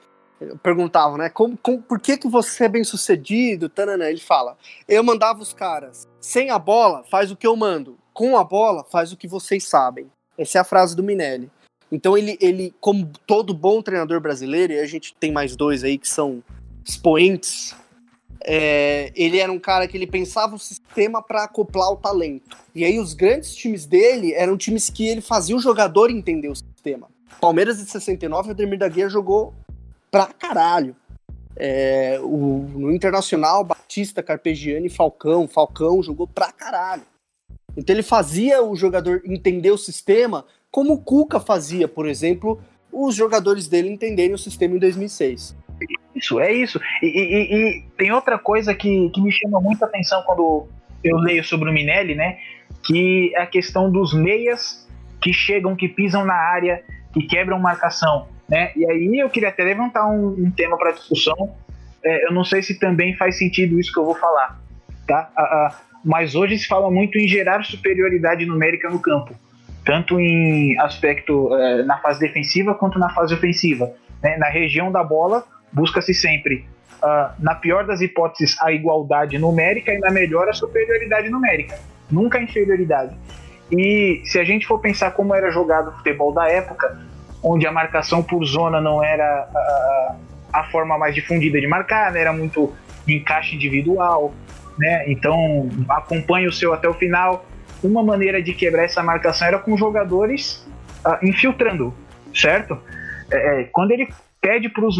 perguntavam, né, como, como, por que que você é bem sucedido, tanana, ele fala, eu mandava os caras, sem a bola, faz o que eu mando, com a bola, faz o que vocês sabem. Essa é a frase do Minelli. Então ele, ele como todo bom treinador brasileiro, e a gente tem mais dois aí que são expoentes é, ele era um cara que ele pensava o sistema para acoplar o talento. E aí os grandes times dele eram times que ele fazia o jogador entender o sistema. Palmeiras de 69, o Ademir da Guia jogou pra caralho. É, o, no Internacional, Batista, Carpegiani, Falcão. Falcão jogou pra caralho. Então ele fazia o jogador entender o sistema como o Cuca fazia, por exemplo, os jogadores dele entenderem o sistema em 2006 isso, é isso. E, e, e, tem outra coisa que, que me chama muita atenção quando eu leio sobre o Minelli, né? Que é a questão dos meias que chegam, que pisam na área, que quebram marcação, né? E aí eu queria até levantar um, um tema para discussão. É, eu não sei se também faz sentido isso que eu vou falar, tá? mas hoje se fala muito em gerar superioridade numérica no campo, tanto em aspecto é, na fase defensiva quanto na fase ofensiva. Né? Na região da bola, busca-se sempre, uh, na pior das hipóteses, a igualdade numérica e na melhor a superioridade numérica, nunca a inferioridade. E se a gente for pensar como era jogado o futebol da época, onde a marcação por zona não era uh, a forma mais difundida de marcar, né? era muito encaixe individual, né? então acompanhe o seu até o final. Uma maneira de quebrar essa marcação era com jogadores uh, infiltrando, certo? É, é quando ele pede para os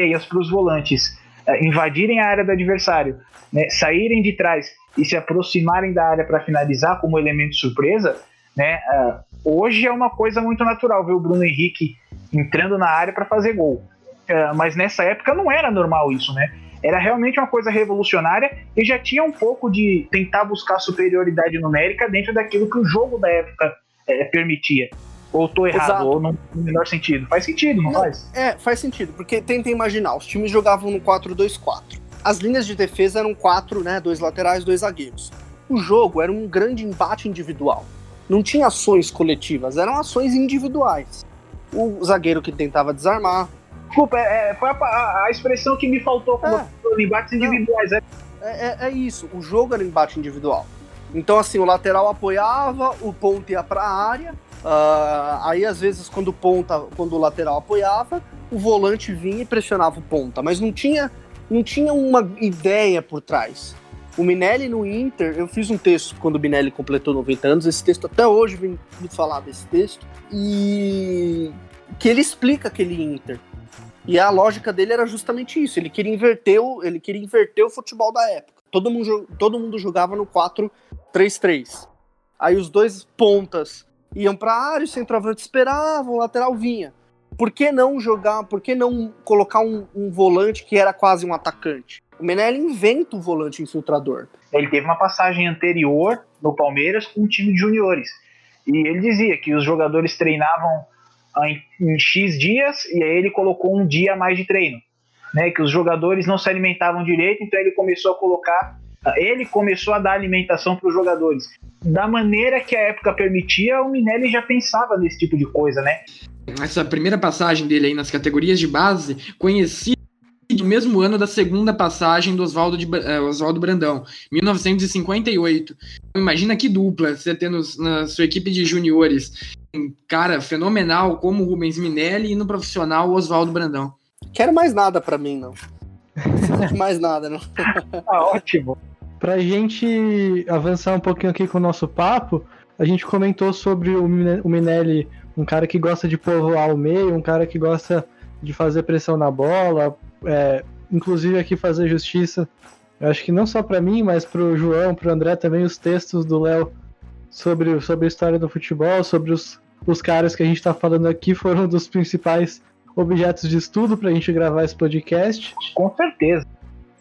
meias para os volantes uh, invadirem a área do adversário, né, saírem de trás e se aproximarem da área para finalizar como elemento surpresa, né, uh, hoje é uma coisa muito natural ver o Bruno Henrique entrando na área para fazer gol. uh, mas nessa época não era normal isso, né? Era realmente uma coisa revolucionária e já tinha um pouco de tentar buscar superioridade numérica dentro daquilo que o jogo da época é, permitia. Ou tô errado, Exato. ou não no menor sentido. Faz sentido, não, não, faz? É, faz sentido, porque tenta imaginar, os times jogavam no 4-2-4. As linhas de defesa eram quatro, né? Dois laterais, dois zagueiros. O jogo era um grande embate individual. Não tinha ações coletivas, eram ações individuais. O zagueiro que tentava desarmar. Desculpa, é, é foi a, a, a, expressão que me faltou com é, embates individuais. É. é. É, é isso, o jogo era embate individual. Então, assim, o lateral apoiava, o ponto ia para a área. Uh, aí, às vezes, quando o ponta, quando o lateral apoiava, o volante vinha e pressionava o ponta. Mas não tinha, não tinha uma ideia por trás. O Minelli no Inter, eu fiz um texto quando o Minelli completou 90 anos, esse texto até hoje vem me falar desse texto, e que ele explica aquele Inter. E a lógica dele era justamente isso, ele queria inverter o, ele queria inverter o futebol da época. Todo mundo, todo mundo jogava no 4-3-3. Aí os dois pontas iam para a área, o centroavante esperava, o lateral vinha. Por que não jogar, por que não colocar um, um volante que era quase um atacante? O Menelli inventa o volante infiltrador. Ele teve uma passagem anterior no Palmeiras com um time de juniores. E ele dizia que os jogadores treinavam em, em X dias e aí ele colocou um dia a mais de treino. Né, que os jogadores não se alimentavam direito, então ele começou a colocar, ele começou a dar alimentação para os jogadores. Da maneira que a época permitia, o Minelli já pensava nesse tipo de coisa, né? Essa primeira passagem dele aí nas categorias de base, conhecia do mesmo ano da segunda passagem do Oswaldo, de, uh, Oswaldo Brandão, 1958. Imagina que dupla você tendo na sua equipe de juniores um cara fenomenal como o Rubens Minelli e no profissional o Oswaldo Brandão. Quero mais nada para mim, não. Não mais nada, não. ah, ótimo. Pra gente avançar um pouquinho aqui com o nosso papo, a gente comentou sobre o Minelli, um cara que gosta de povoar o meio, um cara que gosta de fazer pressão na bola, é, inclusive aqui fazer justiça. Eu acho que não só para mim, mas para o João, para o André também os textos do Léo sobre, sobre a história do futebol, sobre os, os caras que a gente está falando aqui foram dos principais objetos de estudo para a gente gravar esse podcast. Com certeza.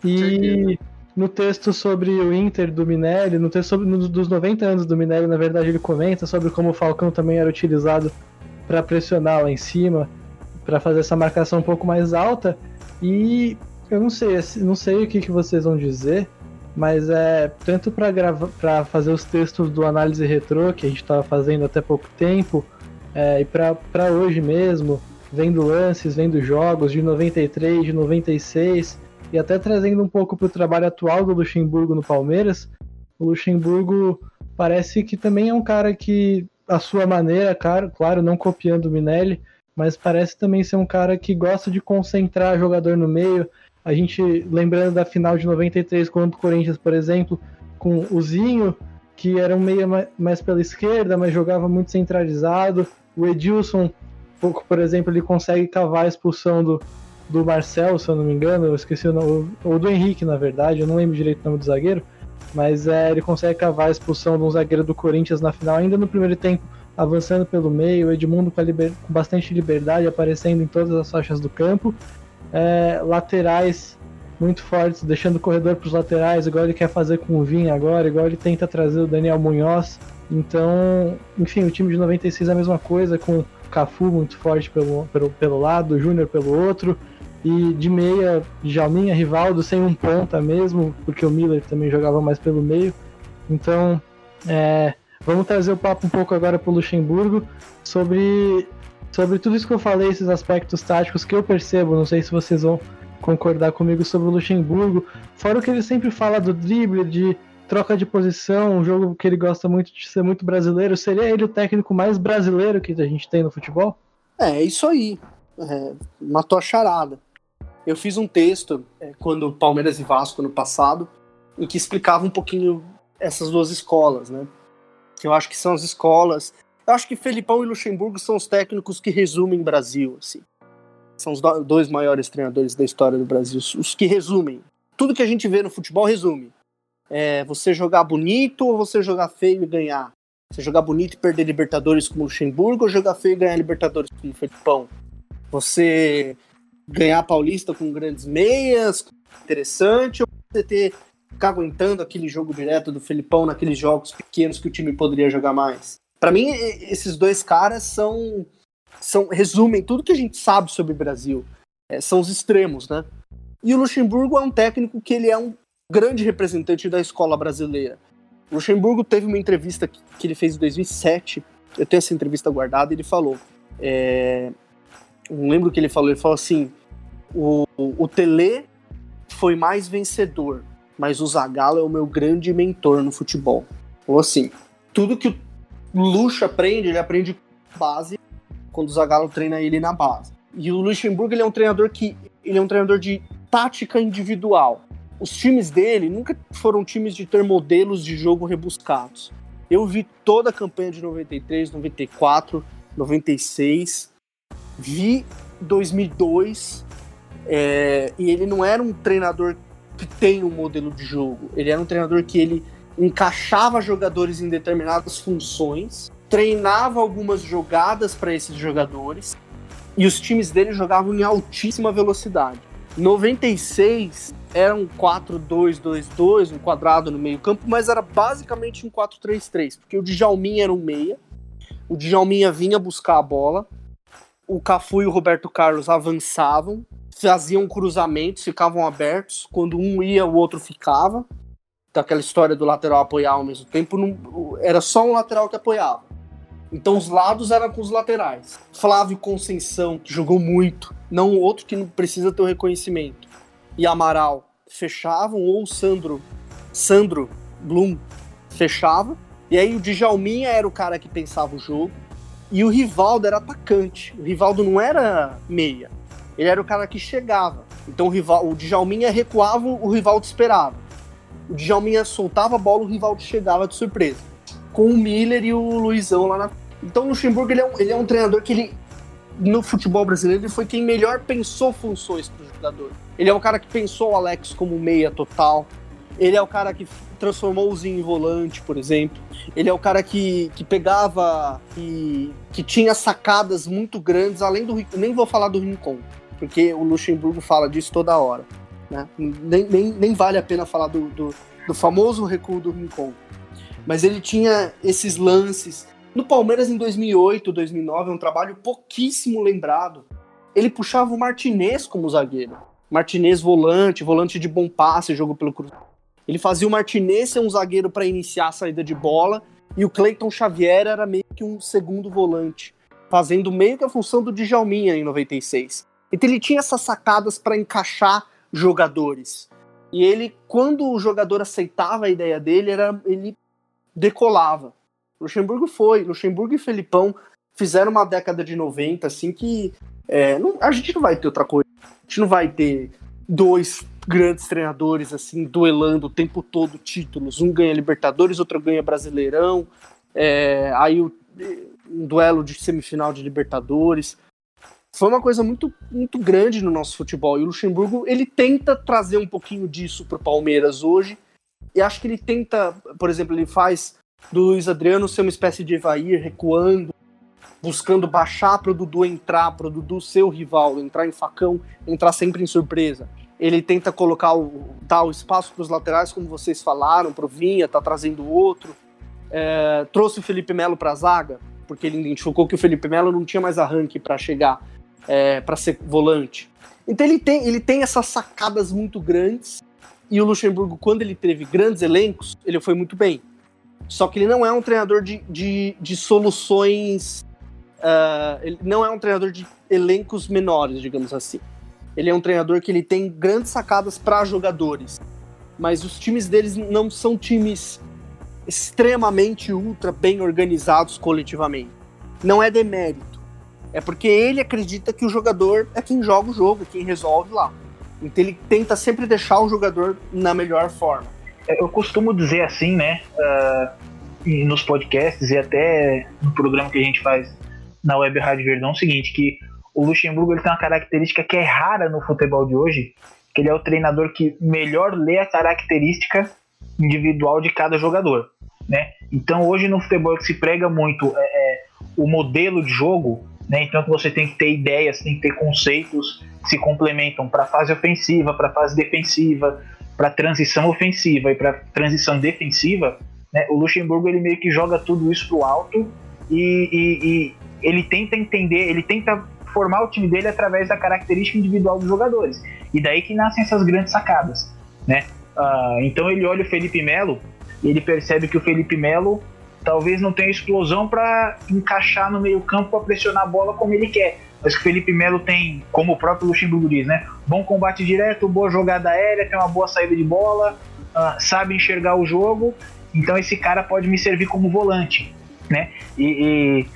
E certeza. No texto sobre o Inter do Minelli, no texto sobre, no, dos 90 anos do Minelli, na verdade ele comenta sobre como o Falcão também era utilizado para pressionar lá em cima, para fazer essa marcação um pouco mais alta. E eu não sei, não sei o que, que vocês vão dizer, mas é tanto para gravar, para fazer os textos do análise retrô que a gente estava fazendo até pouco tempo, é, e para hoje mesmo, vendo lances, vendo jogos de 93, de 96 e até trazendo um pouco para o trabalho atual do Luxemburgo no Palmeiras. O Luxemburgo parece que também é um cara que, a sua maneira, claro, claro não copiando o Minelli, mas parece também ser um cara que gosta de concentrar jogador no meio. A gente, lembrando da final de 93 contra o Corinthians, por exemplo, com o Zinho, que era um meia mais pela esquerda, mas jogava muito centralizado. O Edilson, por exemplo, ele consegue cavar a expulsão do, do Marcel, se eu não me engano, eu esqueci o nome, ou do Henrique, na verdade, eu não lembro direito o nome do zagueiro, mas é, ele consegue cavar a expulsão de um zagueiro do Corinthians na final, ainda no primeiro tempo avançando pelo meio, Edmundo com, liber... com bastante liberdade, aparecendo em todas as faixas do campo. É, laterais muito fortes, deixando o corredor para os laterais, igual ele quer fazer com o Vinha agora, igual ele tenta trazer o Daniel Munhoz. Então, enfim, o time de 96 é a mesma coisa, com o Cafu muito forte pelo, pelo, pelo lado, o Júnior pelo outro, e de meia, Jalminha, Rivaldo sem um ponta mesmo, porque o Miller também jogava mais pelo meio. Então, é, Vamos trazer o papo um pouco agora para o Luxemburgo sobre, sobre tudo isso que eu falei, esses aspectos táticos que eu percebo. Não sei se vocês vão concordar comigo sobre o Luxemburgo. Fora o que ele sempre fala do drible, de troca de posição, um jogo que ele gosta muito de ser muito brasileiro. Seria ele o técnico mais brasileiro que a gente tem no futebol? É, isso aí. É, matou a charada. Eu fiz um texto é, quando Palmeiras e Vasco no passado, em que explicava um pouquinho essas duas escolas, né? que eu acho que são as escolas. Eu acho que Felipão e Luxemburgo são os técnicos que resumem Brasil, assim. São os dois maiores treinadores da história do Brasil, os que resumem. Tudo que a gente vê no futebol resume. É você jogar bonito ou você jogar feio e ganhar. Você jogar bonito e perder Libertadores como Luxemburgo ou jogar feio e ganhar Libertadores como Felipão. Você ganhar Paulista com grandes meias, interessante, ou você ter ficar aguentando aquele jogo direto do Felipão naqueles jogos pequenos que o time poderia jogar mais. Para mim, esses dois caras são, são resumem tudo que a gente sabe sobre o Brasil. É, são os extremos, né? E o Luxemburgo é um técnico que ele é um grande representante da escola brasileira. O Luxemburgo teve uma entrevista que, que ele fez em 2007. Eu tenho essa entrevista guardada. Ele falou, é, não lembro o que ele falou. Ele falou assim: o, o Tele foi mais vencedor, mas o Zagallo é o meu grande mentor no futebol. Ou assim, tudo que o Luxo aprende, ele aprende base quando o Zagallo treina ele na base. E o Luxemburgo ele é um treinador que ele é um treinador de tática individual. Os times dele nunca foram times de ter modelos de jogo rebuscados. Eu vi toda a campanha de 93, 94, 96, vi 2002, é, e ele não era um treinador que tem um modelo de jogo. Ele era um treinador que ele encaixava jogadores em determinadas funções, treinava algumas jogadas para esses jogadores e os times dele jogavam em altíssima velocidade. 96 era um 4-2-2-2, um quadrado no meio-campo, mas era basicamente um 4-3-3, porque o Djalminha era um meia, o Djalminha vinha buscar a bola, o Cafu e o Roberto Carlos avançavam, faziam cruzamentos, ficavam abertos. Quando um ia, o outro ficava. Daquela história do lateral apoiar ao mesmo tempo, não, era só um lateral que apoiava. Então os lados eram com os laterais. Flávio Conceição, que jogou muito, não outro que não precisa ter o reconhecimento. E Amaral fechavam, ou Sandro, Sandro Blum fechava. E aí o Djalminha era o cara que pensava o jogo. E o Rivaldo era atacante. O Rivaldo não era meia ele era o cara que chegava. Então o, rival, o Djalminha recuava, o Rivaldo esperava. O Djalminha soltava a bola, o Rivaldo chegava de surpresa. Com o Miller e o Luizão lá na. Então o Luxemburgo ele é, um, ele é um treinador que ele, no futebol brasileiro, ele foi quem melhor pensou funções para o jogador. Ele é o cara que pensou o Alex como meia total. Ele é o cara que transformou o Zinho em volante, por exemplo. Ele é o cara que, que pegava e que tinha sacadas muito grandes, além do. Nem vou falar do Rincon porque o Luxemburgo fala disso toda hora. Né? Nem, nem, nem vale a pena falar do, do, do famoso recuo do Rincon. Mas ele tinha esses lances. No Palmeiras em 2008, 2009, é um trabalho pouquíssimo lembrado. Ele puxava o Martinez como zagueiro. Martinez volante, volante de bom passe, jogo pelo cruz. Ele fazia o Martinez ser um zagueiro para iniciar a saída de bola e o Cleiton Xavier era meio que um segundo volante, fazendo meio que a função do Djalminha em 96. Então ele tinha essas sacadas para encaixar jogadores. E ele, quando o jogador aceitava a ideia dele, era ele decolava. Luxemburgo foi, Luxemburgo e Felipão fizeram uma década de 90 assim que é, não, a gente não vai ter outra coisa. A gente não vai ter dois grandes treinadores assim duelando o tempo todo títulos. Um ganha Libertadores, outro ganha Brasileirão. É, aí o, um duelo de semifinal de Libertadores foi uma coisa muito, muito grande no nosso futebol. E o Luxemburgo, ele tenta trazer um pouquinho disso pro Palmeiras hoje. E acho que ele tenta, por exemplo, ele faz do Luiz Adriano ser uma espécie de Evair, recuando, buscando baixar para o Dudu entrar, para o Dudu ser o rival, entrar em facão, entrar sempre em surpresa. Ele tenta colocar o, o espaço para os laterais, como vocês falaram, pro Vinha, tá trazendo outro. É, trouxe o Felipe Melo para a zaga, porque ele identificou que o Felipe Melo não tinha mais arranque para chegar é, para ser volante. Então ele tem, ele tem essas sacadas muito grandes. E o Luxemburgo, quando ele teve grandes elencos, ele foi muito bem. Só que ele não é um treinador de, de, de soluções. Uh, ele não é um treinador de elencos menores, digamos assim. Ele é um treinador que ele tem grandes sacadas para jogadores. Mas os times deles não são times extremamente ultra bem organizados coletivamente. Não é demérito é porque ele acredita que o jogador é quem joga o jogo, quem resolve lá. Então ele tenta sempre deixar o jogador na melhor forma. É, eu costumo dizer assim, né? Uh, nos podcasts e até no programa que a gente faz na Web Rádio Verdão, é o seguinte, que o Luxemburgo ele tem uma característica que é rara no futebol de hoje, que ele é o treinador que melhor lê a característica individual de cada jogador, né? Então hoje no futebol que se prega muito é, é o modelo de jogo, né? Então você tem que ter ideias, tem que ter conceitos, se complementam para fase ofensiva, para fase defensiva, para transição ofensiva e para transição defensiva, né, o Luxemburgo ele meio que joga tudo isso pro alto e, e, e, ele tenta entender, ele tenta formar o time dele através da característica individual dos jogadores. E daí que nascem essas grandes sacadas, né? Uh, então ele olha o Felipe Melo e ele percebe que o Felipe Melo talvez não tenha explosão para encaixar no meio campo para pressionar a bola como ele quer. Mas que o Felipe Melo tem, como o próprio Luxemburgo diz, né? Bom combate direto, boa jogada aérea, tem uma boa saída de bola, uh, sabe enxergar o jogo. Então esse cara pode me servir como volante, né? E, e,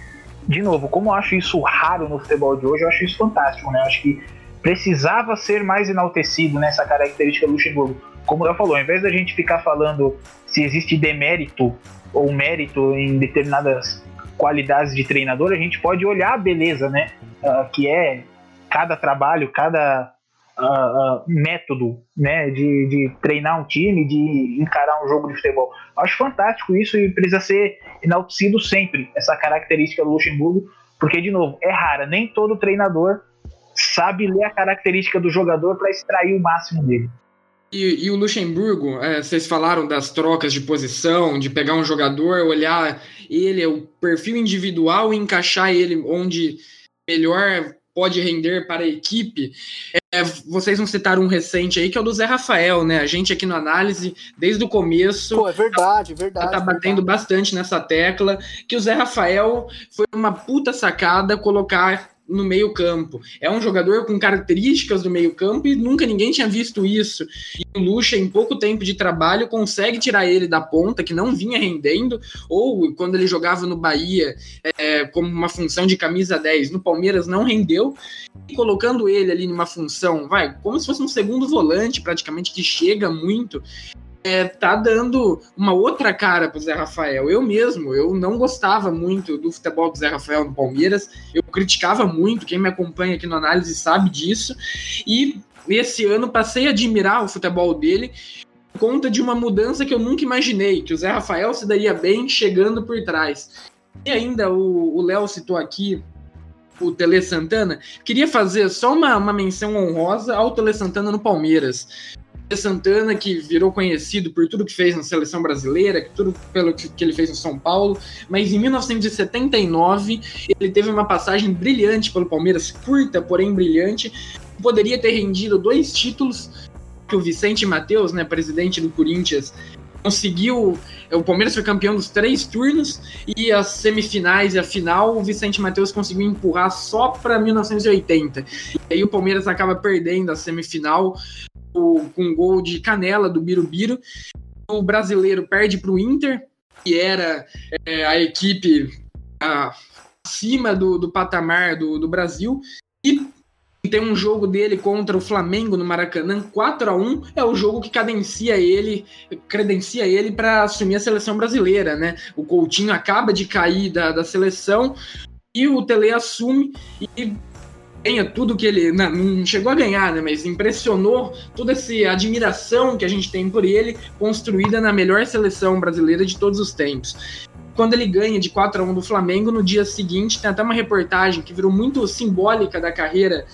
de novo, como eu acho isso raro no futebol de hoje, eu acho isso fantástico, né? Eu acho que precisava ser mais enaltecido nessa característica do Luxemburgo. Como eu falou, ao invés da gente ficar falando se existe demérito ou mérito em determinadas qualidades de treinador, a gente pode olhar a beleza, né? Uh, que é cada trabalho, cada uh, uh, método, né? De, de treinar um time, de encarar um jogo de futebol. Acho fantástico isso e precisa ser enaltecido sempre, essa característica do Luxemburgo, porque, de novo, é rara. Nem todo treinador sabe ler a característica do jogador para extrair o máximo dele. E, e, o Luxemburgo, é, vocês falaram das trocas de posição, de pegar um jogador, olhar ele, o perfil individual e encaixar ele onde melhor pode render para a equipe. É, vocês não citaram um recente aí, que é o do Zé Rafael, né? A gente aqui no Análise, desde o começo. Pô, é verdade, verdade. Tá batendo verdade. bastante nessa tecla, que o Zé Rafael foi uma puta sacada colocar no meio-campo. É um jogador com características do meio-campo e nunca ninguém tinha visto isso. E o Lucha, em pouco tempo de trabalho, consegue tirar ele da ponta, que não vinha rendendo, ou quando ele jogava no Bahia é, como uma função de camisa 10, no Palmeiras não rendeu, e colocando ele ali numa função, vai, como se fosse um segundo volante, praticamente, que chega muito é, tá dando uma outra cara pro Zé Rafael. Eu mesmo, eu não gostava muito do futebol do Zé Rafael no Palmeiras, eu criticava muito, quem me acompanha aqui no análise sabe disso, e esse ano passei a admirar o futebol dele por conta de uma mudança que eu nunca imaginei, que o Zé Rafael se daria bem chegando por trás. E ainda o Léo citou aqui o Tele Santana, queria fazer só uma, uma menção honrosa ao Tele Santana no Palmeiras. Santana, que virou conhecido por tudo que fez na seleção brasileira, tudo pelo que, ele fez no São Paulo, mas em 1979 ele teve uma passagem brilhante pelo Palmeiras, curta, porém brilhante, poderia ter rendido dois títulos que o Vicente Mateus, né, presidente do Corinthians, conseguiu. O Palmeiras foi campeão dos três turnos e as semifinais e a final o Vicente Mateus conseguiu empurrar só para 1980. E aí o Palmeiras acaba perdendo a semifinal com gol de canela do Birubiru. O brasileiro perde para o Inter, que era é, a equipe a, acima do, do patamar do, do Brasil. E tem um jogo dele contra o Flamengo no Maracanã, 4 a 1 é o jogo que cadencia ele, credencia ele para assumir a seleção brasileira, né? O Coutinho acaba de cair da, da seleção e o Tele assume e ganha tudo que ele. Não, não, chegou a ganhar, né? Mas impressionou toda essa admiração que a gente tem por ele, construída na melhor seleção brasileira de todos os tempos. Quando ele ganha de 4 a 1 do Flamengo, no dia seguinte tem até uma reportagem que virou muito simbólica da carreira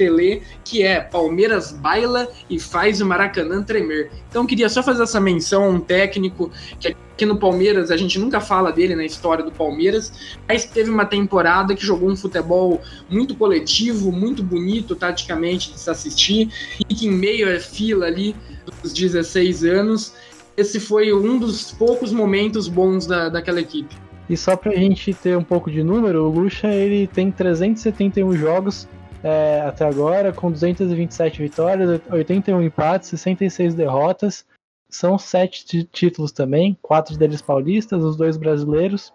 Tele, que é Palmeiras baila e faz o Maracanã tremer. Então queria só fazer essa menção a um técnico que aqui no Palmeiras a gente nunca fala dele na história do Palmeiras, mas teve uma temporada que jogou um futebol muito coletivo, muito bonito taticamente de se assistir e que em meio à fila ali dos 16 anos, esse foi um dos poucos momentos bons da, daquela equipe. E só pra gente ter um pouco de número, o Lucha ele tem 371 jogos é, até agora, com 227 vitórias, 81 empates, 66 derrotas. São sete títulos também, quatro deles paulistas, os dois brasileiros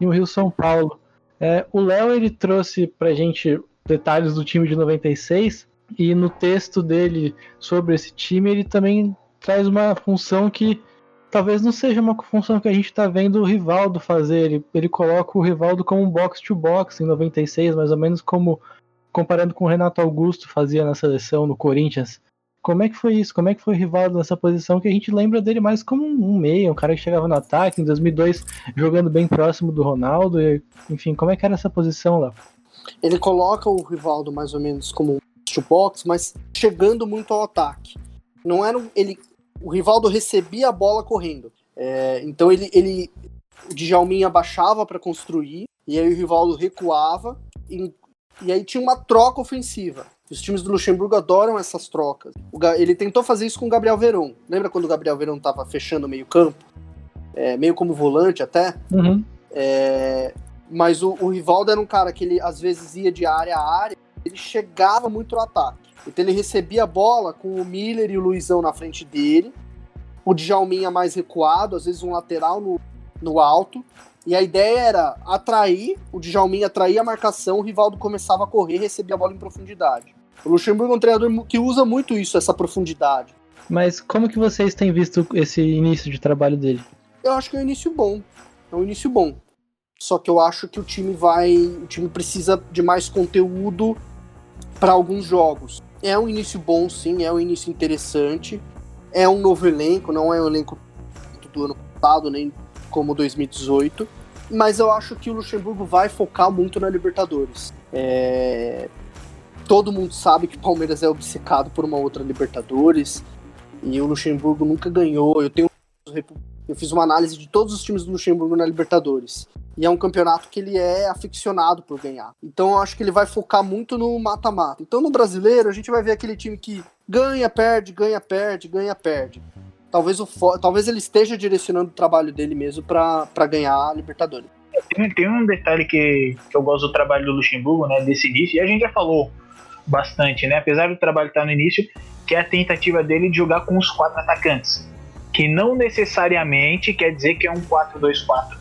e o Rio São Paulo. É, o Léo ele trouxe pra gente detalhes do time de 96 e no texto dele sobre esse time ele também traz uma função que talvez não seja uma função que a gente está vendo o Rivaldo fazer. Ele, ele coloca o Rivaldo como um box-to-box em 96, mais ou menos como comparando com o Renato Augusto fazia na seleção no Corinthians. Como é que foi isso? Como é que foi o Rivaldo nessa posição que a gente lembra dele mais como um meia, um cara que chegava no ataque em 2002 jogando bem próximo do Ronaldo, e, enfim, como é que era essa posição lá? Ele coloca o Rivaldo mais ou menos como um box, mas chegando muito ao ataque. Não era ele, o Rivaldo recebia a bola correndo. É, então ele, ele o Djalminha baixava para construir e aí o Rivaldo recuava e, e aí tinha uma troca ofensiva. Os times do Luxemburgo adoram essas trocas. ele tentou fazer isso com o Gabriel Veron. Lembra quando o Gabriel Veron estava fechando o meio campo? É, meio como volante até. Uhum. É, mas o, o Rivaldo era um cara que ele às vezes ia de área a área, ele chegava muito no ataque. Então ele recebia a bola com o Miller e o Luizão na frente dele, o Djalminha mais recuado, às vezes um lateral no, no alto, e a ideia era atrair, o Djalminha atrair a marcação, o Rivaldo começava a correr recebia a bola em profundidade. O Luxemburgo é um treinador que usa muito isso, essa profundidade. Mas como que vocês têm visto esse início de trabalho dele? Eu acho que é um início bom. É um início bom. Só que eu acho que o time vai. O time precisa de mais conteúdo para alguns jogos. É um início bom, sim, é um início interessante. É um novo elenco, não é um elenco do ano passado, nem como 2018. Mas eu acho que o Luxemburgo vai focar muito na Libertadores. É... Todo mundo sabe que o Palmeiras é obcecado por uma outra Libertadores. E o Luxemburgo nunca ganhou. Eu tenho eu fiz uma análise de todos os times do Luxemburgo na Libertadores. E é um campeonato que ele é aficionado por ganhar. Então eu acho que ele vai focar muito no mata-mata. Então no brasileiro a gente vai ver aquele time que ganha, perde, ganha, perde, ganha, perde. Talvez, o talvez ele esteja direcionando o trabalho dele mesmo para ganhar a Libertadores. Tem, tem um detalhe que, que eu gosto do trabalho do Luxemburgo, né, desse início, e a gente já falou bastante, né, apesar do trabalho estar no início, que é a tentativa dele de jogar com os quatro atacantes que não necessariamente quer dizer que é um 4-2-4,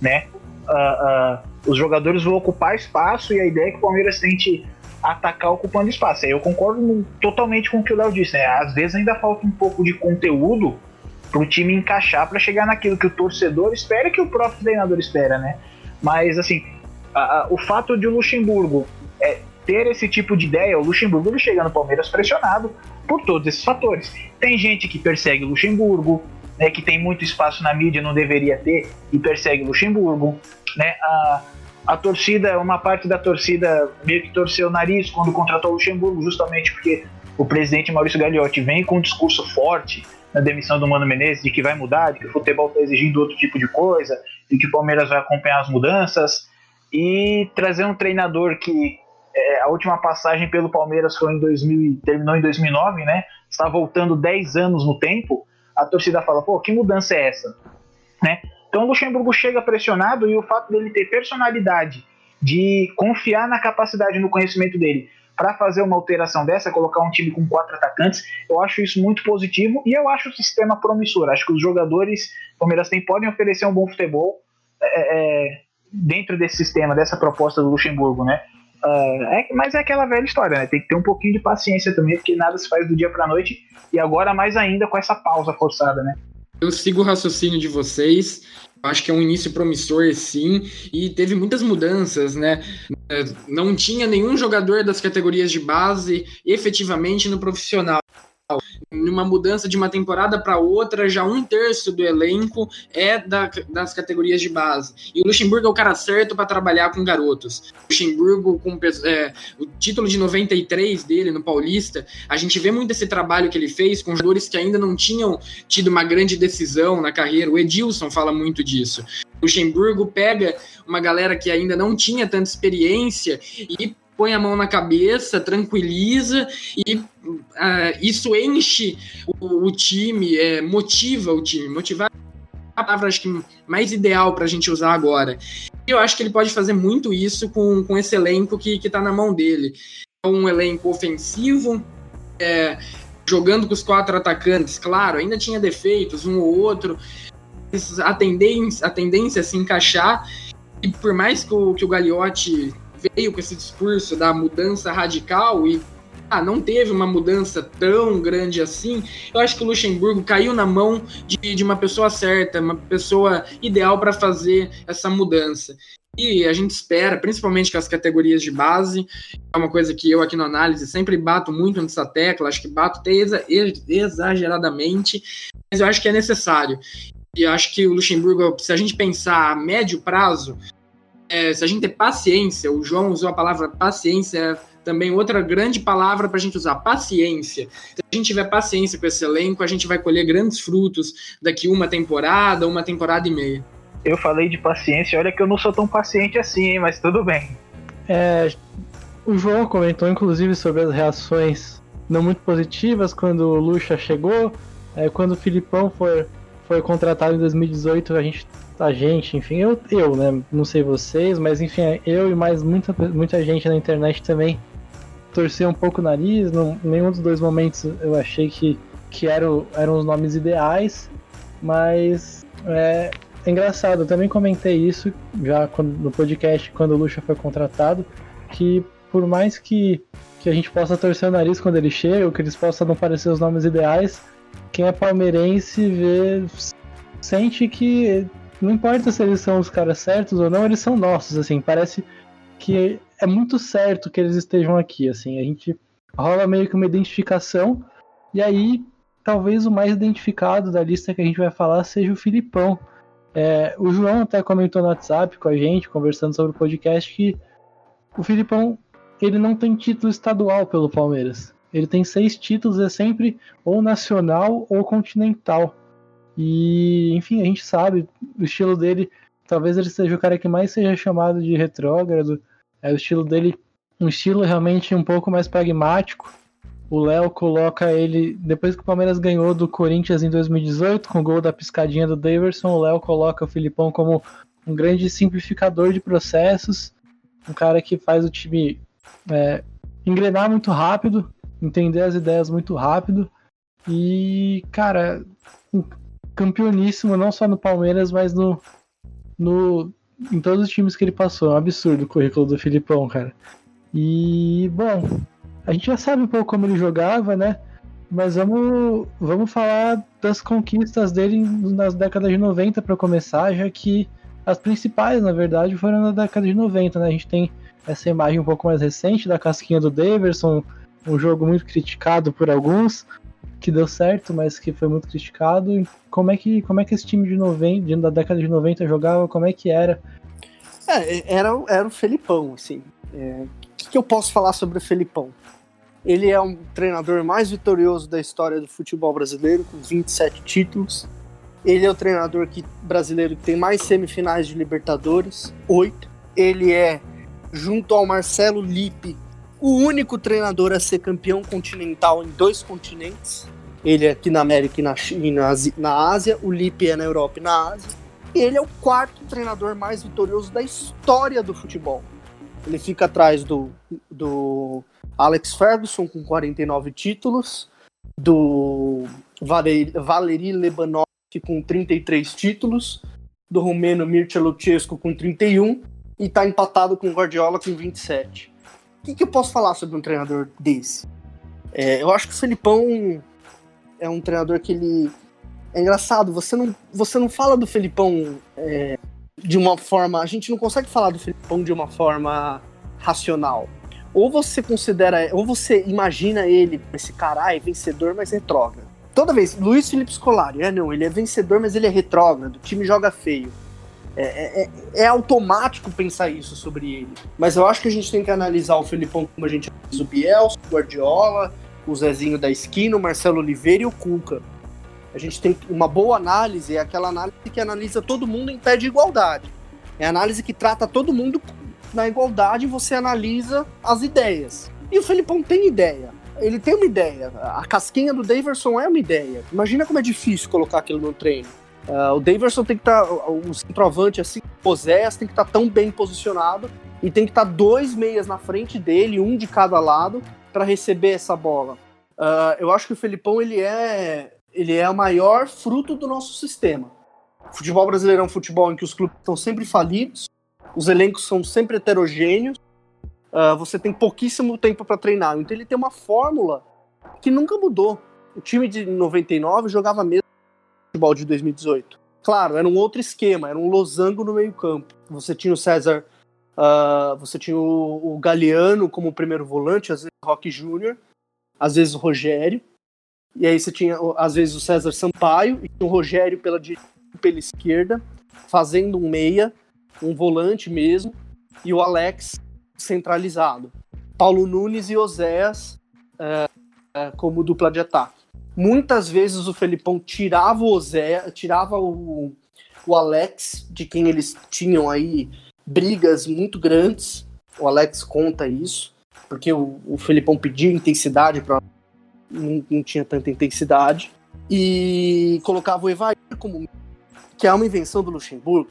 né? Uh, uh, os jogadores vão ocupar espaço e a ideia é que o Palmeiras tente atacar ocupando espaço. Eu concordo totalmente com o que o Léo disse, né? Às vezes ainda falta um pouco de conteúdo para o time encaixar para chegar naquilo que o torcedor espera que o próprio treinador espera, né? Mas assim, o fato de o Luxemburgo é, ter esse tipo de ideia, o Luxemburgo ele chega no Palmeiras pressionado por todos esses fatores. Tem gente que persegue o Luxemburgo, né, que tem muito espaço na mídia, não deveria ter, e persegue o Luxemburgo. Né, a, a torcida, uma parte da torcida meio que torceu o nariz quando contratou o Luxemburgo, justamente porque o presidente Maurício Gagliotti vem com um discurso forte na demissão do Mano Menezes de que vai mudar, de que o futebol está exigindo outro tipo de coisa, de que o Palmeiras vai acompanhar as mudanças e trazer um treinador que é, a última passagem pelo Palmeiras foi em 2000, terminou em 2009, né? Está voltando 10 anos no tempo. A torcida fala, pô, que mudança é essa? Né? Então o Luxemburgo chega pressionado e o fato dele ter personalidade, de confiar na capacidade, no conhecimento dele, para fazer uma alteração dessa, colocar um time com quatro atacantes, eu acho isso muito positivo e eu acho o sistema promissor. Acho que os jogadores Palmeiras tem podem oferecer um bom futebol é, é, dentro desse sistema, dessa proposta do Luxemburgo, né? Uh, é, mas é aquela velha história, né? Tem que ter um pouquinho de paciência também, porque nada se faz do dia pra noite, e agora mais ainda com essa pausa forçada, né? Eu sigo o raciocínio de vocês. Acho que é um início promissor, sim, e teve muitas mudanças, né? É, não tinha nenhum jogador das categorias de base efetivamente no profissional numa mudança de uma temporada para outra, já um terço do elenco é da, das categorias de base. E o Luxemburgo é o cara certo para trabalhar com garotos. Luxemburgo, com é, o título de 93 dele no Paulista, a gente vê muito esse trabalho que ele fez com jogadores que ainda não tinham tido uma grande decisão na carreira. O Edilson fala muito disso. O Luxemburgo pega uma galera que ainda não tinha tanta experiência e põe a mão na cabeça, tranquiliza e uh, isso enche o, o time, é, motiva o time. Motivar é a palavra acho que mais ideal para a gente usar agora. E eu acho que ele pode fazer muito isso com, com esse elenco que está na mão dele. É um elenco ofensivo, é, jogando com os quatro atacantes, claro, ainda tinha defeitos, um ou outro, a tendência, a tendência a se encaixar. E por mais que o, que o Gagliotti veio com esse discurso da mudança radical e ah, não teve uma mudança tão grande assim, eu acho que o Luxemburgo caiu na mão de, de uma pessoa certa, uma pessoa ideal para fazer essa mudança. E a gente espera, principalmente com as categorias de base, é uma coisa que eu aqui no análise sempre bato muito nessa tecla, acho que bato até exa exageradamente, mas eu acho que é necessário. E acho que o Luxemburgo, se a gente pensar a médio prazo, é, se a gente ter paciência, o João usou a palavra paciência também outra grande palavra para a gente usar, paciência. Se a gente tiver paciência com esse elenco, a gente vai colher grandes frutos daqui uma temporada, uma temporada e meia. Eu falei de paciência, olha que eu não sou tão paciente assim, hein, mas tudo bem. É, o João comentou inclusive sobre as reações não muito positivas quando o Lucha chegou, é, quando o Filipão foi, foi contratado em 2018, a gente, a gente, enfim, eu, eu, né, não sei vocês, mas enfim, eu e mais muita, muita gente na internet também torcer um pouco o nariz, não, nenhum dos dois momentos eu achei que, que eram, eram os nomes ideais, mas é, é engraçado, eu também comentei isso já quando, no podcast quando o Lucha foi contratado, que por mais que, que a gente possa torcer o nariz quando ele chega, ou que eles possam não parecer os nomes ideais, quem é palmeirense vê, sente que não importa se eles são os caras certos ou não, eles são nossos, assim, parece que é muito certo que eles estejam aqui, assim, a gente rola meio que uma identificação, e aí talvez o mais identificado da lista que a gente vai falar seja o Filipão. É, o João até comentou no WhatsApp com a gente, conversando sobre o podcast, que o Filipão ele não tem título estadual pelo Palmeiras. Ele tem seis títulos, é sempre ou nacional ou continental. E, enfim, a gente sabe o estilo dele. Talvez ele seja o cara que mais seja chamado de retrógrado. É o estilo dele, um estilo realmente um pouco mais pragmático. O Léo coloca ele, depois que o Palmeiras ganhou do Corinthians em 2018, com o gol da piscadinha do Daverson, o Léo coloca o Filipão como um grande simplificador de processos, um cara que faz o time é, engrenar muito rápido, entender as ideias muito rápido e, cara, campeoníssimo não só no Palmeiras, mas no, no em todos os times que ele passou. É um absurdo o currículo do Filipão, cara. E, bom, a gente já sabe um pouco como ele jogava, né? Mas vamos, vamos falar das conquistas dele nas décadas de 90 para começar, já que as principais, na verdade, foram na década de 90, né? A gente tem essa imagem um pouco mais recente da casquinha do Daverson, um jogo muito criticado por alguns, que deu certo, mas que foi muito criticado. Como é que, como é que esse time de 90, da década de 90 jogava? Como é que era? É, era, era o Felipão, assim. É, o que eu posso falar sobre o Felipão? Ele é um treinador mais vitorioso da história do futebol brasileiro, com 27 títulos. Ele é o treinador que, brasileiro que tem mais semifinais de Libertadores, 8. Ele é junto ao Marcelo Lippe, o único treinador a ser campeão continental em dois continentes. Ele é aqui na América e na, China, na Ásia, o Lippe é na Europa e na Ásia. Ele é o quarto treinador mais vitorioso da história do futebol. Ele fica atrás do, do Alex Ferguson com 49 títulos, do Valeri Lebanov com 33 títulos, do romeno Mircea Lucescu com 31 e tá empatado com Guardiola com 27. O que, que eu posso falar sobre um treinador desse? É, eu acho que o Felipão é um treinador que ele. É engraçado, você não, você não fala do Felipão é, de uma forma. A gente não consegue falar do Felipão de uma forma racional. Ou você considera. Ou você imagina ele, esse cara, é vencedor, mas retrógrado. Toda vez, Luiz Felipe Scolari, é não, ele é vencedor, mas ele é retrógrado, o time joga feio. É, é, é, é, automático pensar isso sobre ele. Mas eu acho que a gente tem que analisar o Felipão como a gente analisa o Bielsa, o Guardiola, o Zezinho da esquina, o Marcelo Oliveira e o Cuca. A gente tem uma boa análise, é aquela análise que analisa todo mundo em pé de igualdade. É a análise que trata todo mundo na igualdade você analisa as ideias. E o Felipão tem ideia. Ele tem uma ideia. A casquinha do Daverson é uma ideia. Imagina como é difícil colocar aquilo no treino. Uh, o Daverson tem que estar, tá, o centroavante assim, o tem que estar tá tão bem posicionado e tem que estar tá dois meias na frente dele, um de cada lado, para receber essa bola. Uh, eu acho que o Felipão ele é, ele é o maior fruto do nosso sistema. O futebol brasileiro é um futebol em que os clubes estão sempre falidos, os elencos são sempre heterogêneos, uh, você tem pouquíssimo tempo para treinar. Então ele tem uma fórmula que nunca mudou. O time de 99 jogava mesmo futebol de 2018. Claro, era um outro esquema, era um losango no meio-campo. Você tinha o César, uh, você tinha o, o Galeano como primeiro volante, às vezes o Rock Júnior, às vezes o Rogério. E aí você tinha, às vezes, o César Sampaio e o Rogério pela direita pela esquerda, fazendo um meia, um volante mesmo, e o Alex centralizado. Paulo Nunes e Oséias é, é, como dupla de ataque. Muitas vezes o Felipão tirava o Oséias, tirava o, o Alex, de quem eles tinham aí brigas muito grandes. O Alex conta isso, porque o, o Felipão pedia intensidade para não, não tinha tanta intensidade e colocava o Evair como que é uma invenção do Luxemburgo.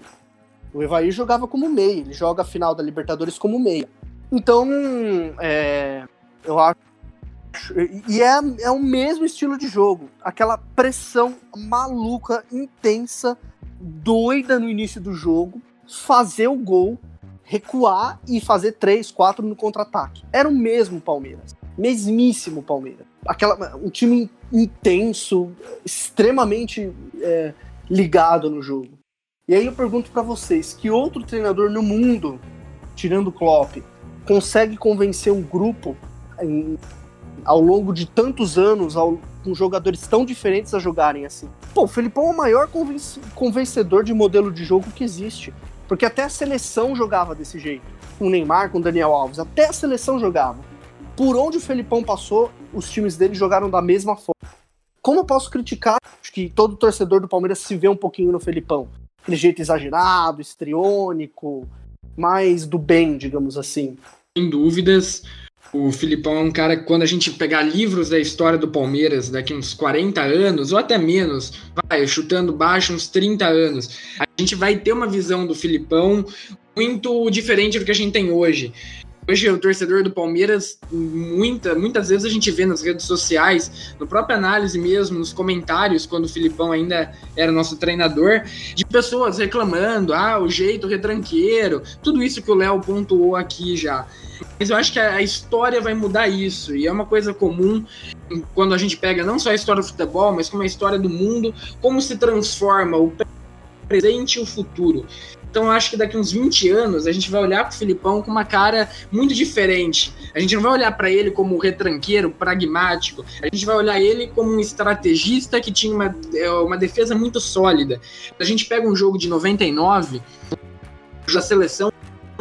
O Evair jogava como meia, ele joga a final da Libertadores como meia. Então, é, eu acho. E é, é o mesmo estilo de jogo. Aquela pressão maluca, intensa, doida no início do jogo, fazer o gol, recuar e fazer três, quatro no contra-ataque. Era o mesmo Palmeiras. Mesmíssimo Palmeiras. Aquela, um time intenso, extremamente é, ligado no jogo. E aí eu pergunto para vocês, que outro treinador no mundo, tirando o Klopp, consegue convencer um grupo ao longo de tantos anos, ao, com jogadores tão diferentes a jogarem assim? Pô, o Felipão é o maior convencedor de modelo de jogo que existe. Porque até a seleção jogava desse jeito. Com o Neymar, com o Daniel Alves. Até a seleção jogava. Por onde o Felipão passou, os times dele jogaram da mesma forma. Como eu posso criticar? Acho que todo torcedor do Palmeiras se vê um pouquinho no Felipão. Aquele jeito exagerado, estriônico, mais do bem, digamos assim. Sem dúvidas. O Filipão é um cara que, quando a gente pegar livros da história do Palmeiras daqui uns 40 anos, ou até menos, vai, chutando baixo, uns 30 anos, a gente vai ter uma visão do Filipão muito diferente do que a gente tem hoje. Hoje, o torcedor do Palmeiras, muita, muitas vezes a gente vê nas redes sociais, no próprio análise mesmo, nos comentários, quando o Filipão ainda era nosso treinador, de pessoas reclamando, ah, o jeito retranqueiro, tudo isso que o Léo pontuou aqui já. Mas eu acho que a história vai mudar isso, e é uma coisa comum quando a gente pega não só a história do futebol, mas como a história do mundo, como se transforma o presente e o futuro. Então acho que daqui uns 20 anos a gente vai olhar para o Filipão com uma cara muito diferente. A gente não vai olhar para ele como retranqueiro, pragmático. A gente vai olhar ele como um estrategista que tinha uma, é, uma defesa muito sólida. A gente pega um jogo de 99, da seleção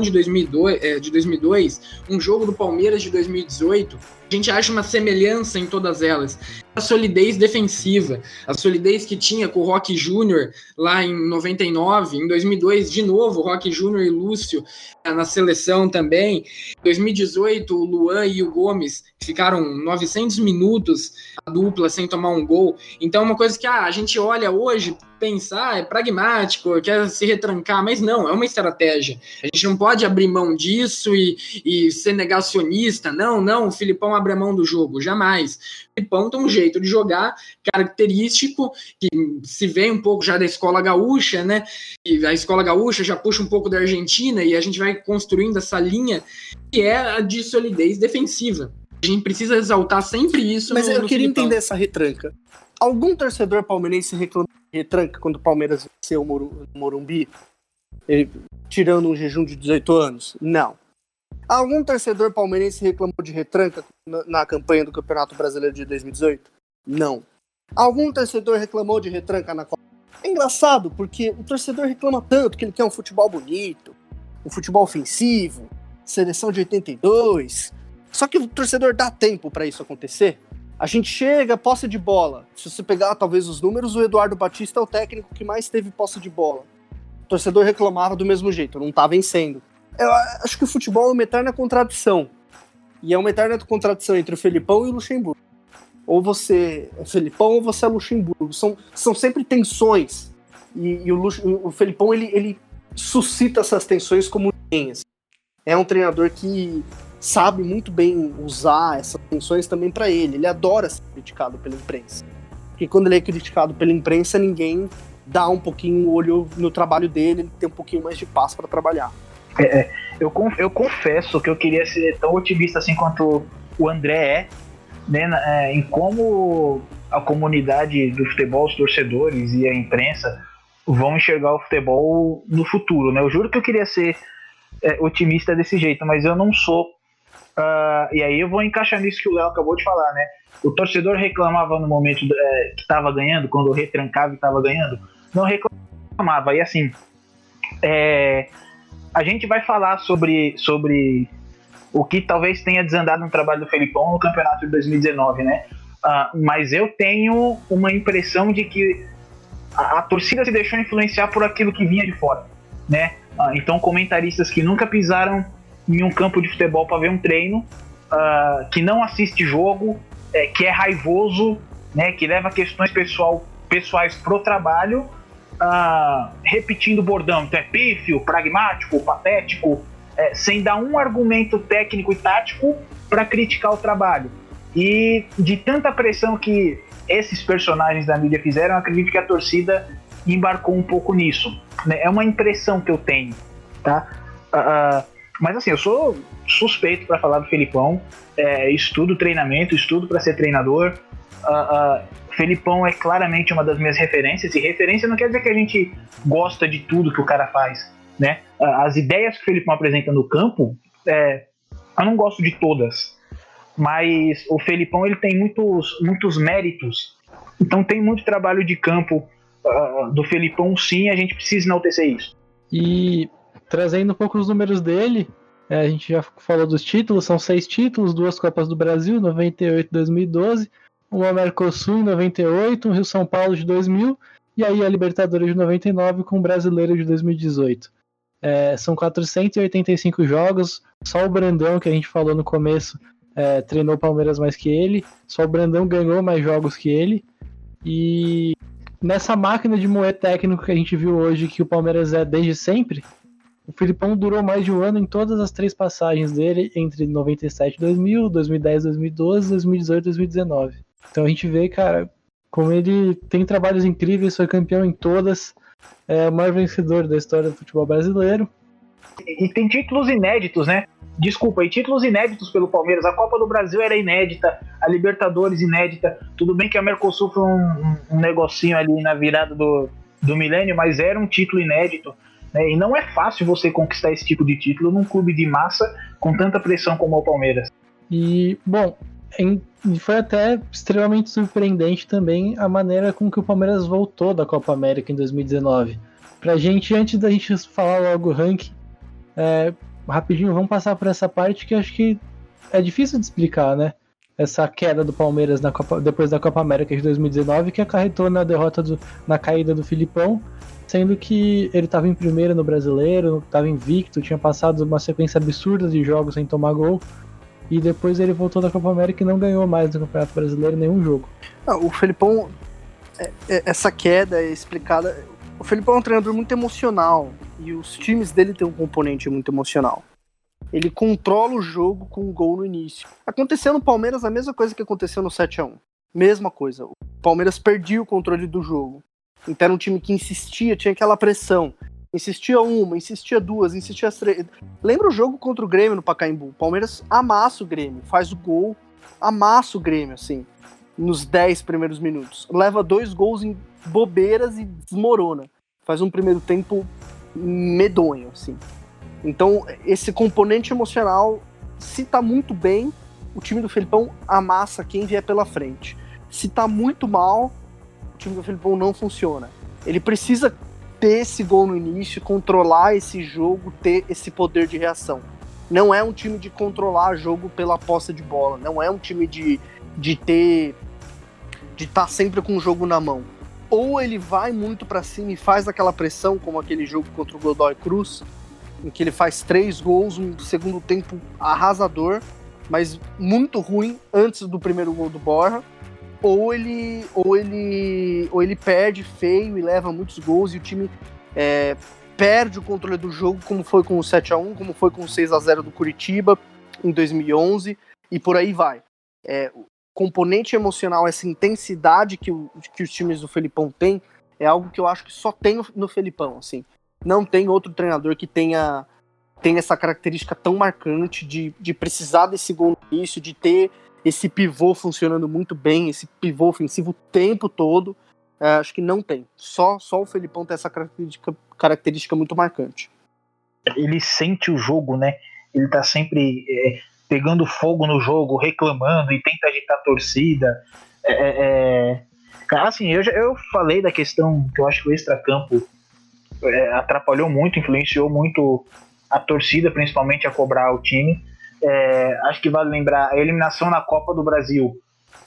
de 2002, é, de 2002, um jogo do Palmeiras de 2018, a gente acha uma semelhança em todas elas a solidez defensiva, a solidez que tinha com o Rock Júnior lá em 99, em 2002 de novo, Rock Júnior e Lúcio eh, na seleção também. Em 2018, o Luan e o Gomes ficaram 900 minutos dupla sem tomar um gol. Então, é uma coisa que ah, a gente olha hoje, pensar, ah, é pragmático, quer se retrancar, mas não, é uma estratégia. A gente não pode abrir mão disso e, e ser negacionista. Não, não, o Filipão abre a mão do jogo, jamais. O Filipão tem um jeito de jogar característico, que se vê um pouco já da escola gaúcha, né? E a escola gaúcha já puxa um pouco da Argentina e a gente vai construindo essa linha que é a de solidez defensiva. A gente precisa exaltar sempre isso. Mas no, eu no queria entender essa retranca. Algum torcedor palmeirense reclamou de retranca quando o Palmeiras venceu o Morumbi? Ele, tirando um jejum de 18 anos? Não. Algum torcedor palmeirense reclamou de retranca na, na, campanha do Campeonato Brasileiro de 2018? Não. Algum torcedor reclamou de retranca na Copa? É engraçado, porque o torcedor reclama tanto que ele quer um futebol bonito, um futebol ofensivo, seleção de 82. Só que o torcedor dá tempo para isso acontecer. A gente chega, posse de bola. Se você pegar talvez os números, o Eduardo Batista é o técnico que mais teve posse de bola. O torcedor reclamava do mesmo jeito, não tá vencendo. Eu acho que o futebol é uma eterna contradição. E é uma eterna contradição entre o Felipão e o Luxemburgo ou você é Felipão ou você é Luxemburgo. São, são sempre tensões. E, e o, Lux, o Felipão ele, ele suscita essas tensões como ninguém. Assim. É um treinador que sabe muito bem usar essas tensões também para ele. Ele adora ser criticado pela imprensa. Porque quando ele é criticado pela imprensa, ninguém dá um pouquinho o olho no trabalho dele, ele tem um pouquinho mais de paz para trabalhar. É, é, eu, eu confesso que eu queria ser tão otimista assim quanto o André é, né, é, em como a comunidade do futebol, os torcedores e a imprensa vão enxergar o futebol no futuro. Né? Eu juro que eu queria ser é, otimista desse jeito, mas eu não sou. Uh, e aí eu vou encaixar nisso que o Léo acabou de falar, né? O torcedor reclamava no momento é, que estava ganhando, quando retrancava e estava ganhando, não reclamava. E assim, é, a gente vai falar sobre, sobre o que talvez tenha desandado no trabalho do Felipão no campeonato de 2019, né? Uh, mas eu tenho uma impressão de que a, a, torcida se deixou influenciar por aquilo que vinha de fora, né? Uh, então comentaristas que nunca pisaram em um campo de futebol para ver um treino, uh, que não assiste jogo, é, que é raivoso, né? Que leva questões pessoal, pessoais pro trabalho, repetindo o bordão. Então é pífio, pragmático, patético, é, sem dar um argumento técnico e tático para criticar o trabalho. E de tanta pressão que esses personagens da mídia fizeram, acredito que a torcida embarcou um pouco nisso. Né? É uma impressão que eu tenho, tá? Uh, mas assim, eu sou suspeito para falar do Felipão. É, estudo treinamento, estudo para ser treinador. Uh, uh, Felipão é claramente uma das minhas referências. E referência não quer dizer que a gente gosta de tudo que o cara faz, né? As ideias que o Felipão apresenta no campo, é, eu não gosto de todas mas o Felipão ele tem muitos, muitos méritos. Então tem muito trabalho de campo uh, do Felipão, sim, a gente precisa enaltecer isso. E trazendo um pouco os números dele, é, a gente já falou dos títulos, são seis títulos, duas Copas do Brasil, 98 e 2012, uma Mercosul em 98, um Rio São Paulo de 2000 e aí a Libertadores de 99 com o Brasileiro de 2018. É, são 485 jogos, só o Brandão que a gente falou no começo é, treinou o Palmeiras mais que ele, só o Brandão ganhou mais jogos que ele. E nessa máquina de moer técnico que a gente viu hoje, que o Palmeiras é desde sempre, o Filipão durou mais de um ano em todas as três passagens dele, entre 97 e 2000, 2010, 2012, 2018 e 2019. Então a gente vê, cara, como ele tem trabalhos incríveis, foi campeão em todas, é o maior vencedor da história do futebol brasileiro. E tem títulos inéditos, né? desculpa, e títulos inéditos pelo Palmeiras. A Copa do Brasil era inédita, a Libertadores inédita. Tudo bem que a Mercosul foi um, um negocinho ali na virada do, do milênio, mas era um título inédito. Né? E não é fácil você conquistar esse tipo de título num clube de massa com tanta pressão como o Palmeiras. E, bom, foi até extremamente surpreendente também a maneira com que o Palmeiras voltou da Copa América em 2019. Pra gente, antes da gente falar logo o ranking, é, rapidinho, vamos passar por essa parte que acho que é difícil de explicar, né? Essa queda do Palmeiras na Copa, depois da Copa América de 2019, que acarretou na derrota, do, na caída do Filipão, sendo que ele estava em primeiro no brasileiro, estava invicto, tinha passado uma sequência absurda de jogos sem tomar gol. E depois ele voltou da Copa América e não ganhou mais no Campeonato Brasileiro nenhum jogo. Ah, o Felipão, é, é, essa queda é explicada. O Felipão é um treinador muito emocional e os times dele têm um componente muito emocional. Ele controla o jogo com um gol no início. Aconteceu no Palmeiras a mesma coisa que aconteceu no 7 a 1 Mesma coisa. O Palmeiras perdia o controle do jogo. Então era um time que insistia, tinha aquela pressão. Insistia uma, insistia duas, insistia três. Lembra o jogo contra o Grêmio no Pacaembu? O Palmeiras amassa o Grêmio, faz o gol, amassa o Grêmio, assim, nos 10 primeiros minutos. Leva dois gols em bobeiras e desmorona. Faz um primeiro tempo medonho, assim. Então, esse componente emocional, se tá muito bem, o time do Felipão amassa quem vier pela frente. Se tá muito mal, o time do Felipão não funciona. Ele precisa ter esse gol no início, controlar esse jogo, ter esse poder de reação. Não é um time de controlar jogo pela posse de bola, não é um time de, de ter de estar tá sempre com o jogo na mão. Ou ele vai muito para cima e faz aquela pressão, como aquele jogo contra o Godoy Cruz, em que ele faz três gols, um segundo tempo arrasador, mas muito ruim antes do primeiro gol do Borja, ou ele, ou ele, ou ele perde feio e leva muitos gols e o time é, perde o controle do jogo, como foi com o 7 a 1 como foi com o 6 a 0 do Curitiba em 2011 e por aí vai. É, componente emocional, essa intensidade que, o, que os times do Felipão têm, é algo que eu acho que só tem no Felipão, assim não tem outro treinador que tenha, tenha essa característica tão marcante de, de precisar desse gol no início, de ter esse pivô funcionando muito bem, esse pivô ofensivo o tempo todo. É, acho que não tem. Só, só o Felipão tem essa característica, característica muito marcante. Ele sente o jogo, né? Ele tá sempre é, pegando fogo no jogo, reclamando e tenta agitar a torcida. É, é, é assim, eu, já, eu falei da questão que eu acho que o extracampo é, atrapalhou muito, influenciou muito a torcida, principalmente a cobrar o time. É, acho que vale lembrar a eliminação na Copa do Brasil,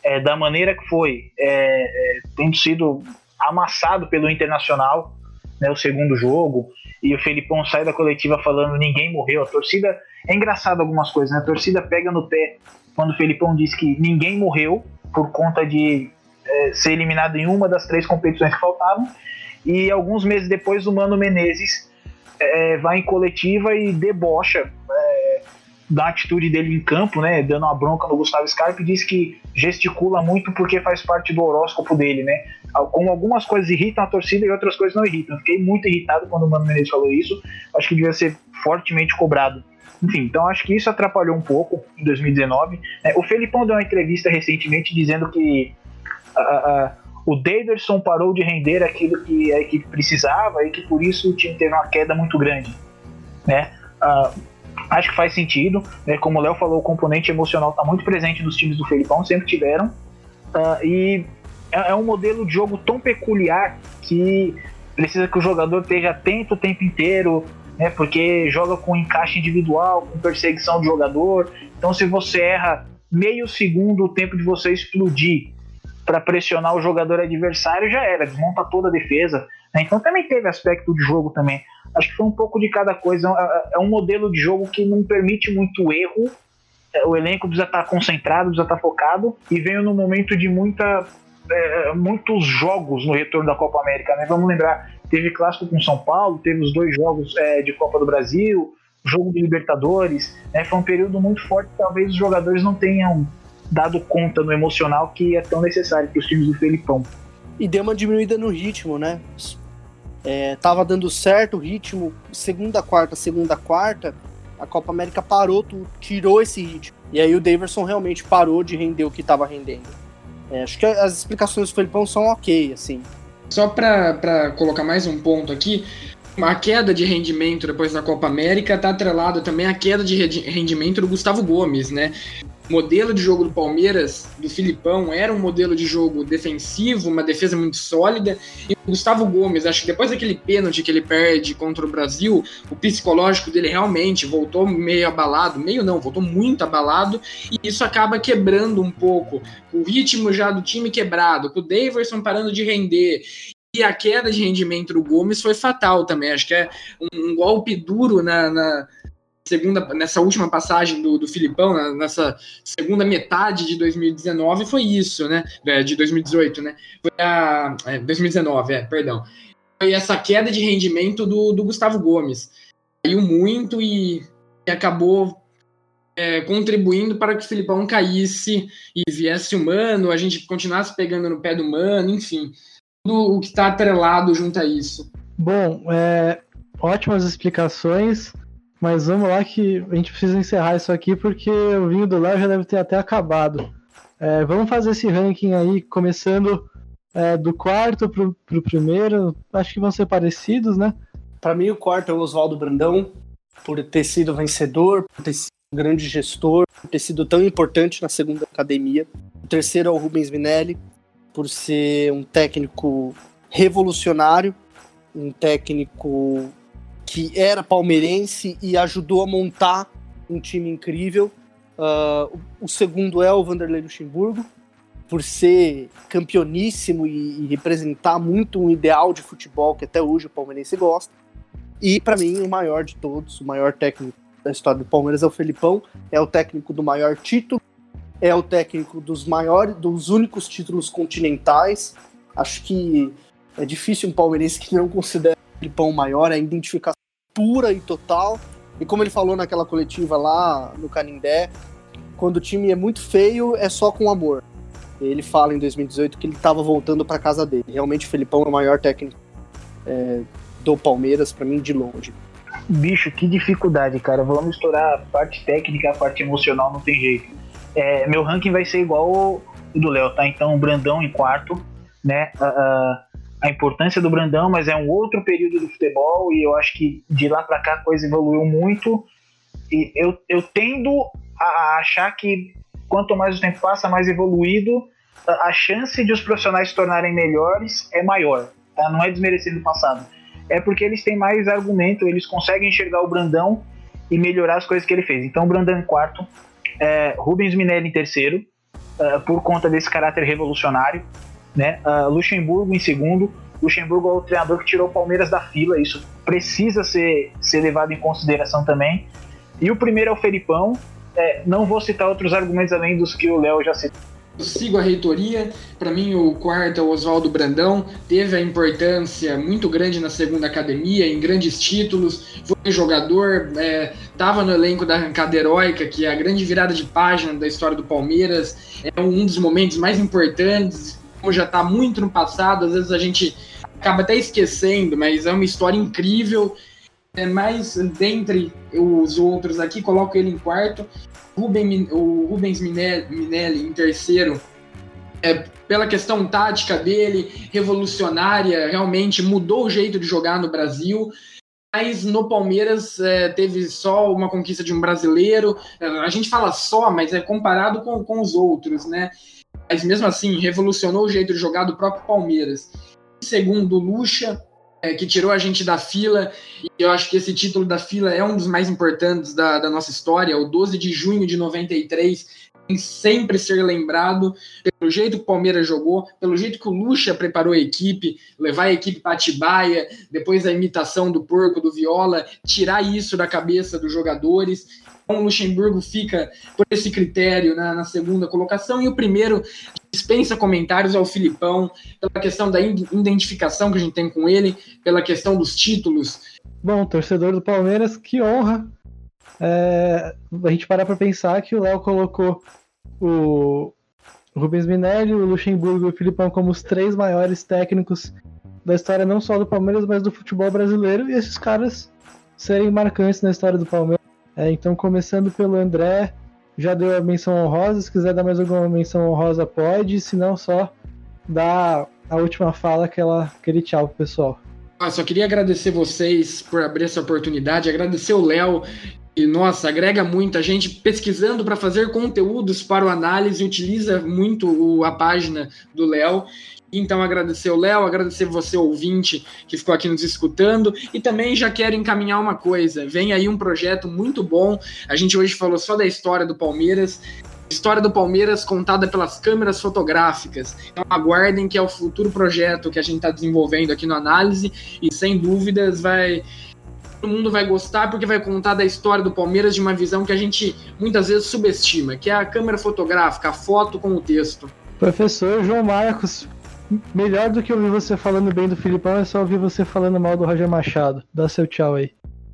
é, da maneira que foi, é, é tendo sido amassado pelo Internacional, né, o segundo jogo, e o Felipão sai da coletiva falando ninguém morreu. A torcida. É engraçado algumas coisas, né? A torcida pega no pé quando o Felipão diz que ninguém morreu por conta de é, ser eliminado em uma das três competições que faltavam. E alguns meses depois, o Mano Menezes é, vai em coletiva e debocha é, da atitude dele em campo, né? Dando uma bronca no Gustavo Scarpa e diz que gesticula muito porque faz parte do horóscopo dele, né? Como algumas coisas irritam a torcida e outras coisas não irritam. Fiquei muito irritado quando o Mano Menezes falou isso. Acho que devia ser fortemente cobrado. Enfim, então acho que isso atrapalhou um pouco em 2019. É, o Felipão deu uma entrevista recentemente dizendo que uh, o Davidson parou de render aquilo que a equipe precisava e que por isso o time teve uma queda muito grande. Né? Uh, acho que faz sentido. Né? Como o Léo falou, o componente emocional está muito presente nos times do Felipão, sempre tiveram. e é, é um modelo de jogo tão peculiar que precisa que o jogador esteja atento o tempo inteiro, né? Porque joga com encaixe individual, com perseguição do jogador. Então, se você erra meio segundo o tempo de você explodir para pressionar o jogador adversário, já era, desmonta toda a defesa. Né? Então, também teve aspecto de jogo também. Acho que foi um pouco de cada coisa. É, é um modelo de jogo que não permite muito erro. É, o elenco precisa estar concentrado, precisa estar focado. E veio no momento de muita é, muitos jogos no retorno da Copa América, né? Vamos lembrar, teve clássico com São Paulo, teve os dois jogos é, de Copa do Brasil, jogo de Libertadores, né? Foi um período muito forte, talvez os jogadores não tenham dado conta no emocional que é tão necessário para os times do Felipão. E deu uma diminuída no ritmo, né? É, tava dando certo o ritmo, segunda, quarta, segunda, quarta, a Copa América parou, tirou esse ritmo. E aí o Daverson realmente parou de render o que estava rendendo. É, acho que as explicações do Felipão são ok, assim. Só para colocar mais um ponto aqui, a queda de rendimento depois da Copa América está atrelada também à queda de rendimento do Gustavo Gomes, né? Modelo de jogo do Palmeiras, do Filipão, era um modelo de jogo defensivo, uma defesa muito sólida. E o Gustavo Gomes, acho que depois daquele pênalti que ele perde contra o Brasil, o psicológico dele realmente voltou meio abalado, meio não, voltou muito abalado, e isso acaba quebrando um pouco o ritmo já do time quebrado, com o Daverson parando de render. E a queda de rendimento do Gomes foi fatal também. Acho que é um, golpe duro na, na segunda, nessa última passagem do, do Filipão, né, nessa segunda metade de 2019, foi isso, né? É, de 2018, né? Foi a. É, 2019, é, perdão. Foi essa queda de rendimento do, do Gustavo Gomes. Caiu muito e, e acabou é, contribuindo para que o Filipão caísse e viesse humano, a gente continuasse pegando no pé do mano, enfim o que está atrelado junto a isso. Bom, é, ótimas explicações, mas vamos lá que a gente precisa encerrar isso aqui porque o vinho do Léo já deve ter até acabado. É, vamos fazer esse ranking aí, começando é, do quarto para o primeiro. Acho que vão ser parecidos, né? Para mim, o quarto é o Oswaldo Brandão, por ter sido vencedor, por ter sido um grande gestor, por ter sido tão importante na segunda academia. O terceiro é o Rubens Minelli, por ser um técnico revolucionário, um técnico que era palmeirense e ajudou a montar um time incrível. Uh, o segundo é o Vanderlei Luxemburgo, por ser campeoníssimo e, e, representar muito um ideal de futebol que até hoje o palmeirense gosta. E para mim, o maior de todos, o maior técnico da história do Palmeiras é o Felipão, é o técnico do maior título é o técnico dos maiores, dos únicos títulos continentais. Acho que é difícil um palmeirense que não considera o Filipão maior, é a identificação pura e total. E como ele falou naquela coletiva lá no Canindé, quando o time é muito feio, é só com amor. Ele fala em 2018 que ele estava voltando para casa dele. Realmente o Felipão é o maior técnico é, do Palmeiras, para mim, de longe. Bicho, que dificuldade, cara. Vamos misturar a parte técnica, a parte emocional, não tem jeito. É, meu ranking vai ser igual o do Léo, tá? Então, Brandão em quarto, né? a a importância do Brandão, mas é um outro período do futebol e eu acho que de lá para cá a coisa evoluiu muito. E eu, eu tendo a achar que quanto mais o tempo passa, mais evoluído, a chance de os profissionais se tornarem melhores é maior. Tá? Não é desmerecendo o passado. É porque eles têm mais argumento, eles conseguem enxergar o Brandão e melhorar as coisas que ele fez. Então, Brandão em quarto, é, Rubens Minelli em terceiro, uh, por conta desse caráter revolucionário, né? Uh, Luxemburgo em segundo. Luxemburgo é o treinador que tirou o Palmeiras da fila, isso precisa ser, ser levado em consideração também. E o primeiro é o Felipão. É, não vou citar outros argumentos além dos que o Léo já citou sigo a reitoria. Para mim, o quarto é o Oswaldo Brandão. Teve a importância muito grande na segunda academia, em grandes títulos. Foi jogador, estava é, no elenco da arrancada heróica, que é a grande virada de página da história do Palmeiras. É um dos momentos mais importantes. Como já está muito no passado, às vezes a gente acaba até esquecendo, mas é uma história incrível. É, mas dentre os outros aqui, coloco ele em quarto. Ruben, o Rubens Minelli em terceiro, é, pela questão tática dele, revolucionária, realmente mudou o jeito de jogar no Brasil. Mas no Palmeiras é, teve só uma conquista de um brasileiro. A gente fala só, mas é comparado com, com os outros, né? Mas mesmo assim, revolucionou o jeito de jogar do próprio Palmeiras. Segundo, Lucha, é, que tirou a gente da fila, e eu acho que esse título da fila é um dos mais importantes da, da nossa história, o 12 de junho de 93, tem sempre ser lembrado pelo jeito que o Palmeiras jogou, pelo jeito que o Lucha preparou a equipe, levar a equipe para Atibaia, depois a imitação do porco do Viola, tirar isso da cabeça dos jogadores. Então, o Luxemburgo fica por esse critério na, na segunda colocação, e o primeiro dispensa comentários ao Filipão, pela questão da identificação que a gente tem com ele, pela questão dos títulos. Bom, torcedor do Palmeiras, que honra é, a gente parar para pensar que o Léo colocou o Rubens Minelli, o Luxemburgo e o Filipão como os três maiores técnicos da história não só do Palmeiras, mas do futebol brasileiro, e esses caras serem marcantes na história do Palmeiras. É, então, começando pelo André, já deu a menção honrosa. Se quiser dar mais alguma menção honrosa, pode. Se não, só dá a última fala, aquela, aquele tchau pro pessoal. Ah, só queria agradecer vocês por abrir essa oportunidade, agradecer o Léo. E, nossa, agrega muito. A gente pesquisando para fazer conteúdos para o análise, utiliza muito a página do Léo. Então, agradecer o Léo, agradecer você, ouvinte, que ficou aqui nos escutando. E também já quero encaminhar uma coisa: vem aí um projeto muito bom. A gente hoje falou só da história do Palmeiras. História do Palmeiras contada pelas câmeras fotográficas. Então aguardem que é o futuro projeto que a gente está desenvolvendo aqui no Análise e sem dúvidas vai todo mundo vai gostar porque vai contar da história do Palmeiras de uma visão que a gente muitas vezes subestima, que é a câmera fotográfica, a foto com o texto. Professor João Marcos, melhor do que ouvir você falando bem do Filipão é só ouvir você falando mal do Roger Machado. Dá seu tchau aí.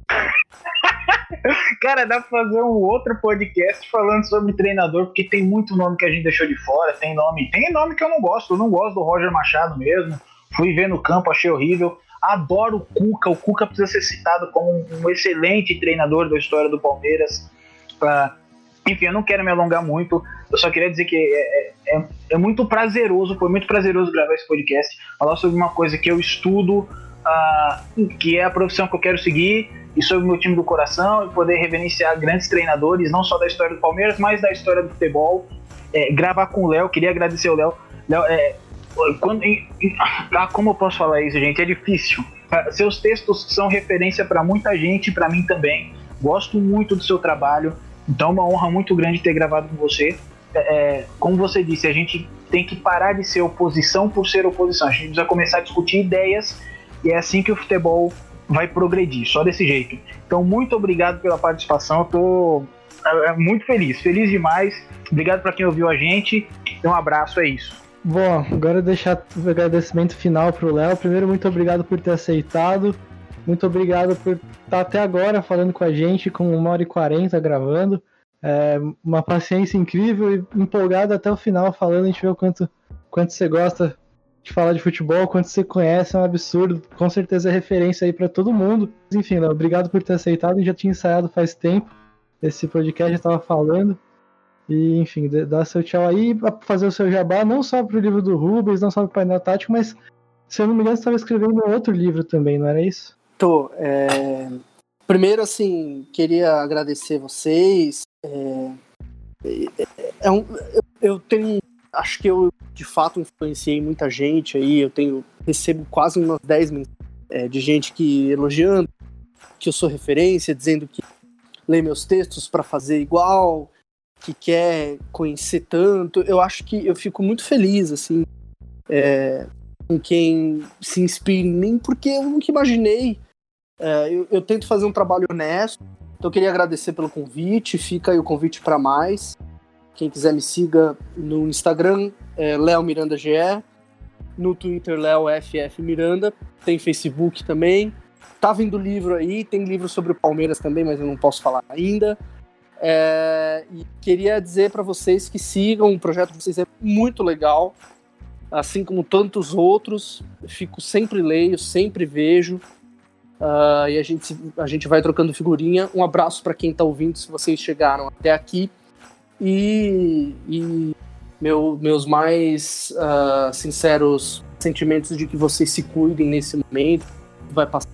Cara, dá pra fazer um outro podcast falando sobre treinador, porque tem muito nome que a gente deixou de fora. Tem nome, tem nome que eu não gosto. Eu não gosto do Roger Machado mesmo. Fui ver no campo, achei horrível. Adoro o Cuca. O Cuca precisa ser citado como um excelente treinador da história do Palmeiras. Enfim, eu não quero me alongar muito. Eu só queria dizer que é, é, é, é, muito prazeroso, foi muito prazeroso gravar esse podcast, falar sobre uma coisa que eu estudo, uh, que é a profissão que eu quero seguir, e sobre o meu time do coração, e poder reverenciar grandes treinadores, não só da história do Palmeiras, mas da história do futebol. É, gravar com o Léo, queria agradecer o Léo. Léo, é, quando, ah, como eu posso falar isso, gente? É difícil. Ah, seus textos são referência para muita gente, para mim também. Gosto muito do seu trabalho. Então, é uma honra muito grande ter gravado com você. É, é, como você disse, a gente tem que parar de ser oposição por ser oposição. A gente precisa começar a discutir ideias e é assim que o futebol vai progredir, só desse jeito. Então, muito obrigado pela participação. Eu tô é, muito feliz, feliz demais. Obrigado para quem ouviu a gente. Um abraço, é isso. Bom, agora deixar o agradecimento final para o Léo. Primeiro, muito obrigado por ter aceitado. Muito obrigado por estar até agora falando com a gente, com uma hora e quarenta gravando. É, uma paciência incrível e empolgado até o final falando. A gente vê o quanto, quanto você gosta de falar de futebol, quanto você conhece, é um absurdo. Com certeza é referência aí para todo mundo. Enfim, Léo, obrigado por ter aceitado. Gente já tinha ensaiado faz tempo esse podcast, já estava falando. E, enfim, dá seu tchau aí para fazer o seu jabá, não só para o livro do Rubens, não só para o painel tático, mas, se eu não me engano, você estava escrevendo outro livro também, não era isso? Tô. É... Primeiro, assim, queria agradecer vocês. É... É, é um... eu tenho. Acho que eu, de fato, influenciei muita gente aí. Eu tenho recebo quase umas 10 mensagens é, de gente que elogiando, que eu sou referência, dizendo que ler meus textos para fazer igual, que quer conhecer tanto. Eu acho que eu fico muito feliz, assim, é, com quem se inspira em mim, porque eu nunca imaginei. É, eu, eu, tento fazer um trabalho honesto, então eu queria agradecer pelo convite. Fica aí o convite para mais. Quem quiser me siga no Instagram, é Léo Miranda GE, no Twitter, Léo FF Miranda, tem Facebook também. Tá vindo livro aí, tem livro sobre o Palmeiras também, mas eu não posso falar ainda. É, e queria dizer para vocês que sigam, o projeto de vocês é muito legal, assim como tantos outros. Fico sempre leio, sempre vejo. Uh, e a gente, a gente vai trocando figurinha. Um abraço para quem está ouvindo, se vocês chegaram até aqui. E, e meu, meus mais uh, sinceros sentimentos de que vocês se cuidem nesse momento. Vai passar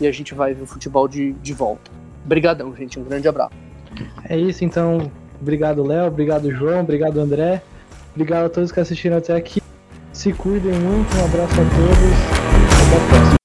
e a gente vai ver o futebol de, de volta. Obrigadão, gente. Um grande abraço. É isso, então. Obrigado, Léo. Obrigado, João. Obrigado, André. Obrigado a todos que assistiram até aqui. Se cuidem muito. Um abraço a todos. Até a próxima.